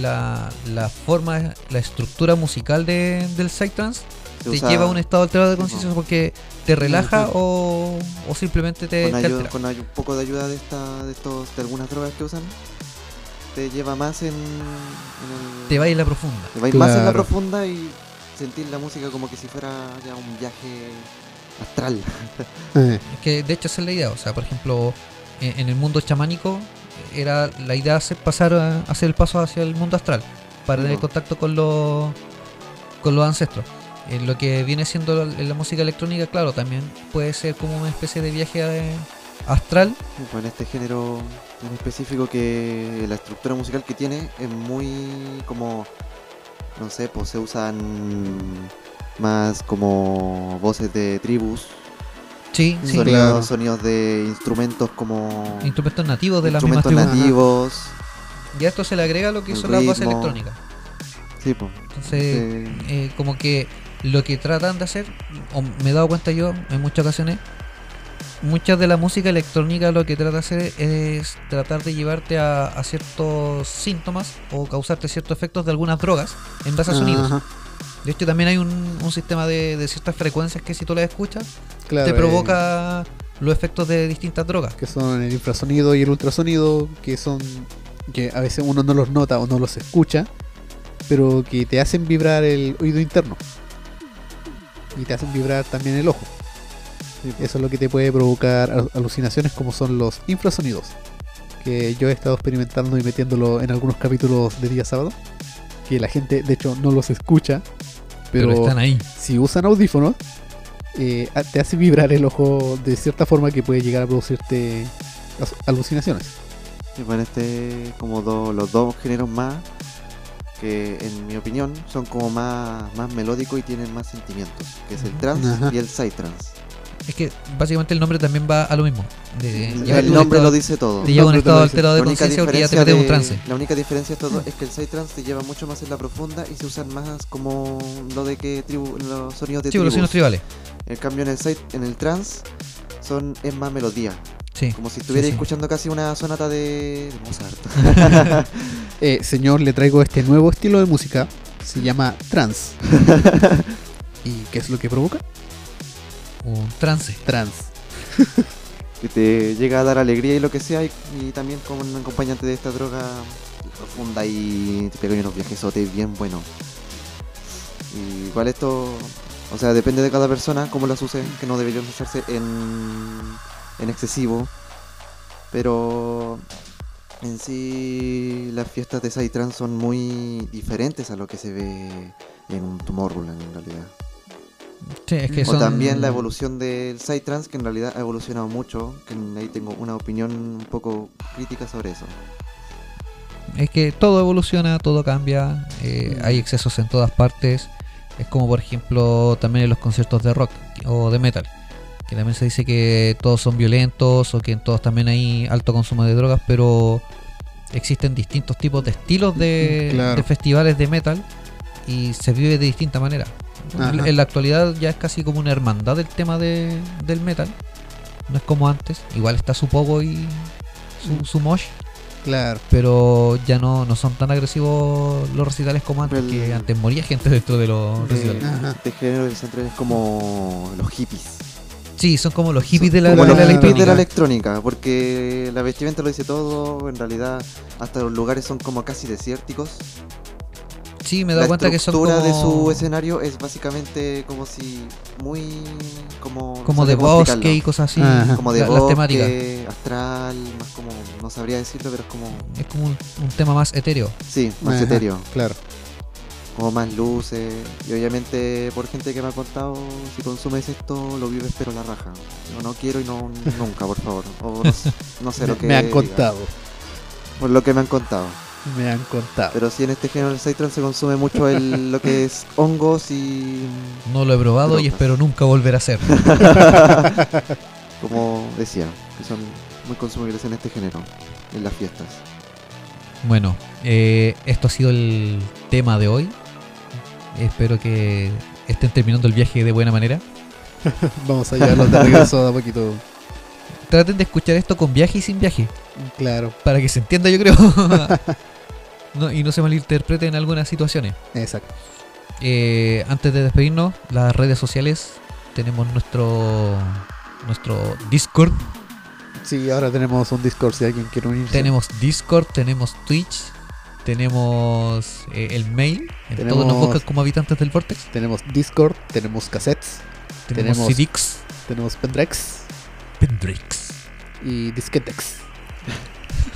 la, la forma, la estructura musical de, del Psytrance te usa lleva a un estado alterado de conciencia po. porque te relaja o, o simplemente te, con, te con un poco de ayuda de esta de estos de algunas drogas que usan te lleva más en, en el, Te va a ir la profunda. te va a ir más en la profunda y sentir la música como que si fuera ya un viaje astral Es que de hecho esa es la idea. O sea, por ejemplo, en, en el mundo chamánico era la idea hacer pasar a hacer el paso hacia el mundo astral para tener po. contacto con los con los ancestros. En lo que viene siendo la, la música electrónica, claro, también puede ser como una especie de viaje eh, astral. En este género en específico que la estructura musical que tiene es muy como no sé pues se usan más como voces de tribus Sí, sí. sonidos, claro. sonidos de instrumentos como Instrumentos nativos de las mismas instrumentos tribus. nativos Y a esto se le agrega lo que son las bases ritmo. electrónicas. sí pues Entonces, Sí. eh, como que lo que tratan de hacer, o me he dado cuenta yo en muchas ocasiones, mucha de la música electrónica lo que trata de hacer es tratar de llevarte a, a ciertos síntomas o causarte ciertos efectos de algunas drogas en base a sonidos. Ajá, De hecho, también hay un, un sistema de, de ciertas frecuencias que si tú las escuchas, claro, te eh, provoca los efectos de distintas drogas. que son el infrasonido y el ultrasonido, que son que a veces uno no los nota o no los escucha, pero que te hacen vibrar el oído interno. Y te hacen vibrar también el ojo. Sí, pues. Eso es lo que te puede provocar al- alucinaciones como son los infrasonidos. Que yo he estado experimentando y metiéndolo en algunos capítulos de día sábado. Que la gente de hecho no los escucha. Pero, Pero, están ahí. si usan audífonos, eh, te hace vibrar el ojo de cierta forma que puede llegar a producirte alucinaciones. Sí, bueno, este como do- los dos géneros más que en mi opinión son como más, más melódicos y tienen más sentimientos, que es el trance Ajá. y el psytrance. Es que básicamente el nombre también va a lo mismo. De, El llevarte El nombre estado- lo dice todo. Te lleva a un estado alterado de conciencia porque ya te en un trance. La única diferencia de todo es que el psytrance te lleva mucho más en la profunda y se usan más como lo de que tribu- los sonidos de Sí, los tribus. signos tribales. En cambio en el psy- en el trance son es más melodía, Sí. como si estuviera sí. escuchando casi una sonata de, de Mozart. Eh, señor, le traigo este nuevo estilo de música. Se llama trance. ¿Y qué es lo que provoca? Un trance. Trance. que te llega a dar alegría y lo que sea y, y también como un acompañante de esta droga profunda y te pega unos viajesotes bien buenos. Y igual esto, o sea, depende de cada persona cómo las use, que no deberían usarse en, en excesivo, pero en sí las fiestas de Psytrance son muy diferentes a lo que se ve en un Tomorrowland en realidad. Sí, es que O son... también la evolución del Psytrance, que en realidad ha evolucionado mucho, que ahí tengo una opinión un poco crítica sobre eso. Es que todo evoluciona, todo cambia, eh, Mm. hay excesos en todas partes. Es como por ejemplo también en los conciertos de rock o de metal, que también se dice que todos son violentos o que en todos también hay alto consumo de drogas, pero existen distintos tipos de estilos de, Claro. de festivales de metal y se vive de distinta manera. En, Ajá. en la actualidad ya es casi como una hermandad el tema de, del metal, no es como antes, igual está su poco y su, su mosh, Claro. pero ya no, no son tan agresivos los recitales como antes, El- que antes moría gente dentro de los De- recitales. Ajá. Este género que se entra es como los hippies. Sí, son como los hippies de la, como de los la hippies de la electrónica. electrónica, porque la vestimenta lo dice todo, en realidad hasta los lugares son como casi desérticos. Sí, me he la dado cuenta que son estructura como, de su escenario es básicamente como si muy como no como sabría de bosque explicarlo. y cosas así, Ajá. como de la- temáticas. bosque, astral, más como no sabría decirlo, pero es como Es como un, un tema más etéreo. sí, más Ajá, etéreo. Claro. Como más luces y obviamente por gente que me ha contado si consumes esto lo vives pero la raja yo no quiero y no nunca por favor o no, sé Me, lo que me han contado. por lo que me han contado Me han contado. pero sí en este género del Psytrance se consume mucho el, lo que es hongos y No lo he probado y espero nunca volver a hacer. como decía que son muy consumibles en este género en las fiestas Bueno, eh, esto ha sido el tema de hoy. Espero que estén terminando el viaje de buena manera. Vamos a llevarlos de regreso a poquito. Traten de escuchar esto con viaje y sin viaje. Claro. Para que se entienda, yo creo. No, y no se malinterprete en algunas situaciones. Exacto. Eh, antes de despedirnos, las redes sociales. Tenemos nuestro nuestro Discord, Sí, ahora tenemos un Discord si alguien quiere unirse. tenemos Discord, tenemos Twitch, tenemos eh, el mail. En todos nos Tenemos- buscan como habitantes del Vortex. Tenemos Discord, tenemos cassettes, Tenemos, tenemos- CDX, tenemos pendrex Pendrix, y disquetex.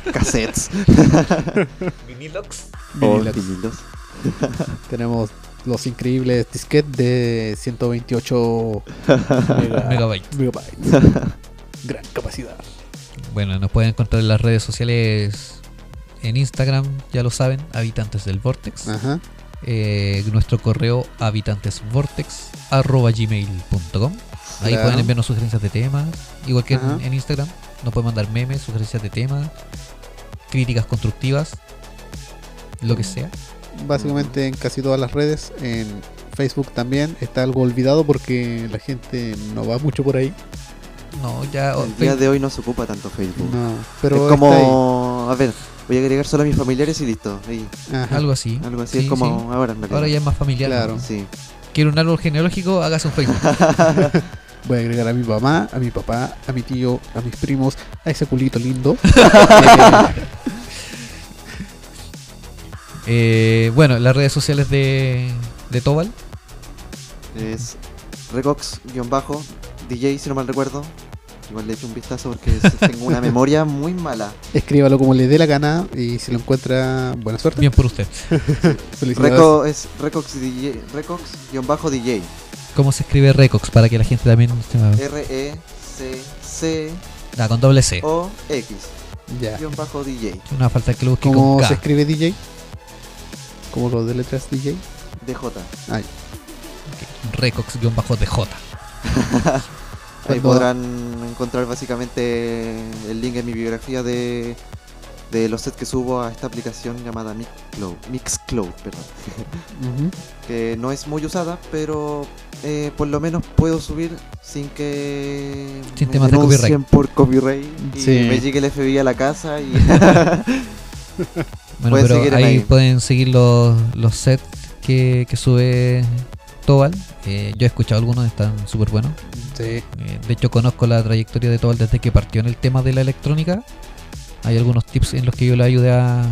cassettes Vinilox. o Vinilox. vinilos Tenemos los increíbles disquetes de 128 mega- Megabyte. megabytes. Gran capacidad. Bueno, nos pueden encontrar en las redes sociales en Instagram, ya lo saben, habitantes del Vortex. Ajá. Eh, nuestro correo habitantesvortex.gmail.com Ahí Claro. pueden enviarnos sugerencias de temas, igual que en, Instagram. Nos pueden mandar memes, sugerencias de temas, críticas constructivas, lo que sea. Básicamente en casi todas las redes. En Facebook también está algo olvidado porque la gente no va mucho por ahí. No, ya. oh, El día Facebook- de hoy no se ocupa tanto Facebook. No, pero es como, a ver, voy a agregar solo a mis familiares y listo. ahí. Algo así. Algo así Sí, es como sí. ahora en realidad. Ahora ya es más familiar. ¿no? Claro. Sí. Quiere un árbol genealógico, hágase un Facebook. Voy a agregar a mi mamá, a mi papá, a mi tío, a mis primos, a ese culito lindo. Eh, bueno, las redes sociales de, de Tobal. Es Recox-DJ, si no mal recuerdo. Igual le echo un vistazo porque tengo una memoria muy mala. Escríbalo como le dé la gana y si lo encuentra, buena suerte. Bien por usted. Felicidades. Reco es Recox-DJ, Recox-DJ. ¿Cómo se escribe Recox? Para que la gente también. R-E-C-C-O-X. Ah, con doble C. Ya. Guión bajo DJ. Una falta que lo busque ¿Cómo con se K. escribe DJ? ¿Cómo lo de letras DJ? DJ. Ay, Recox-DJ. Ahí Cuando- podrán encontrar básicamente el link en mi biografía de, de los sets que subo a esta aplicación llamada Mixcloud, Mixcloud perdón, que no es muy usada, pero eh, por lo menos puedo subir sin que Sin me de denuncien por copyright y Sí. me llegue el FBI a la casa y Bueno, pero ahí ahí. pueden seguir los, los sets que, que sube Tobal. Eh, yo he escuchado algunos, están súper buenos. Sí. Eh, de hecho, conozco la trayectoria de Tobal desde que partió en el tema de la electrónica. Hay algunos tips en los que yo le ayudé a,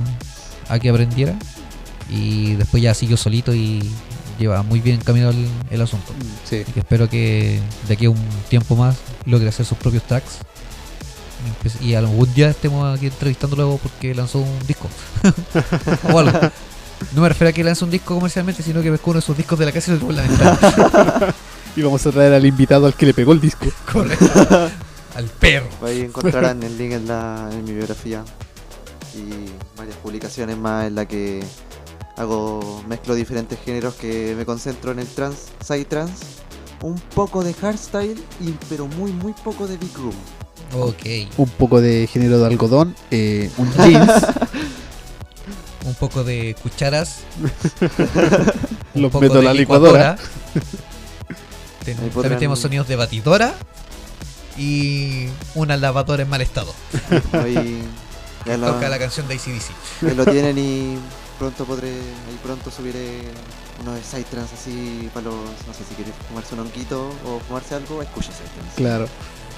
a que aprendiera. Y después ya siguió solito y lleva muy bien encaminado el, el asunto. Sí. Así que espero que de aquí a un tiempo más logre hacer sus propios tracks. Y algún día estemos aquí entrevistándolo porque lanzó un disco. o algo. No me refiero a que lance un disco comercialmente, sino que pescó uno de sus discos de la casa y lo tuvo en la ventana. Y vamos a traer al invitado al que le pegó el disco. Correcto. Al perro. ahí encontrarán el link en, la, en mi biografía y varias publicaciones más en la que hago mezclo diferentes géneros que me concentro en el trans, psytrance, un poco de hardstyle y pero muy muy poco de big room. Ok. Un poco de género de algodón, eh, un jeans, Un poco de cucharas. un Los poco meto de la licuadora. Ten- También tenemos sonidos de batidora. Y una lavadora en mal estado. Ahí ya lo, Toca la canción de ACDC. ahí lo tienen y pronto podré, ahí pronto subiré unos de psytrance así para los, no sé si quieres fumarse un honguito o fumarse algo, escucha. Claro.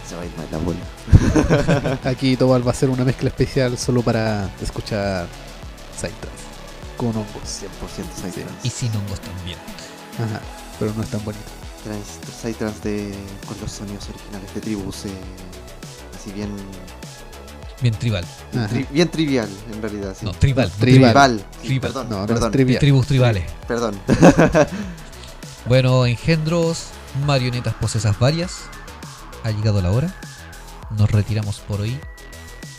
Se va a ir mal la bola. Aquí Tobal va a hacer una mezcla especial solo para escuchar Psytrance. Con hongos. 100% psytrance. Y sin hongos también. Ajá. Pero no es tan bonito. Trans, psytrance de, con los sonidos originales de tribus, eh, así bien, Bien tribal. Tri- bien trivial en realidad. Sí. No, tribal. no Tribal. Tribal. Sí, Tribal. Perdón, No, no es perdón. trivial. Tribus tribales. perdón. Bueno, engendros, marionetas posesas varias. Ha llegado la hora. Nos retiramos por hoy.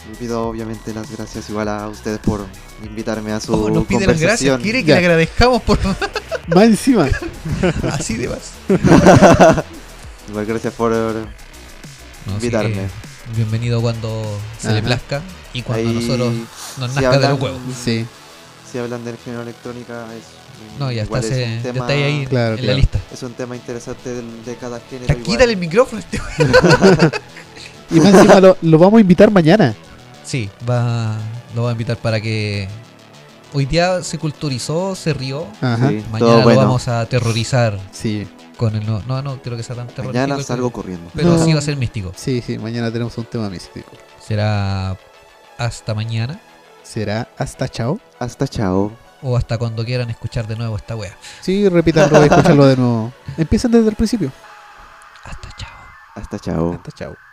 Le pido obviamente las gracias igual a ustedes por invitarme a su Oh, nos pide las gracias. conversación. Quiere que Ya. le agradezcamos por Más encima. así de más. Igual gracias por No, invitarme. bienvenido cuando se le plazca y cuando Ahí, nosotros nos si nazca de hablan- los huevos. Sí. Si hablan del género electrónica es No, ya está, es un ya tema está ahí en, Claro, en la lista. es un tema interesante del- de, cada género. Quítale el micrófono a este Y más encima lo, lo vamos a invitar mañana. Sí, va, lo voy a invitar para que hoy día se culturizó, se rió. Ajá. Sí, Mañana todo lo bueno. vamos a aterrorizar Sí. con el no, no, no creo que sea tan terrorífico. Mañana salgo corriendo. Pero No. sí va a ser místico. Sí, sí. Mañana tenemos un tema místico. Será hasta mañana Será hasta chao. Hasta chao. o hasta cuando quieran escuchar de nuevo esta wea. Sí, repítanlo, escúchanlo de nuevo. Empiecen desde el principio. Hasta chao. Hasta chao. Hasta chao.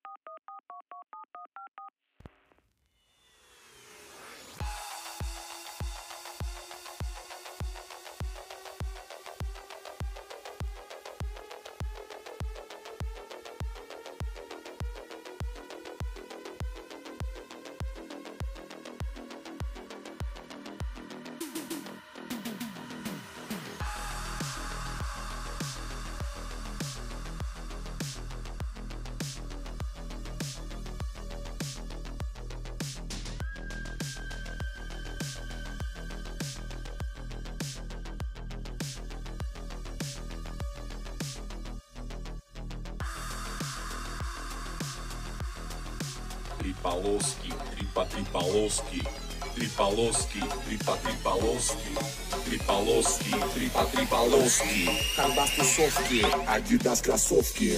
полоски, три по три полоски, три полоски, три по три полоски, три полоски, три по три полоски. Карбас тусовки, Адидас кроссовки.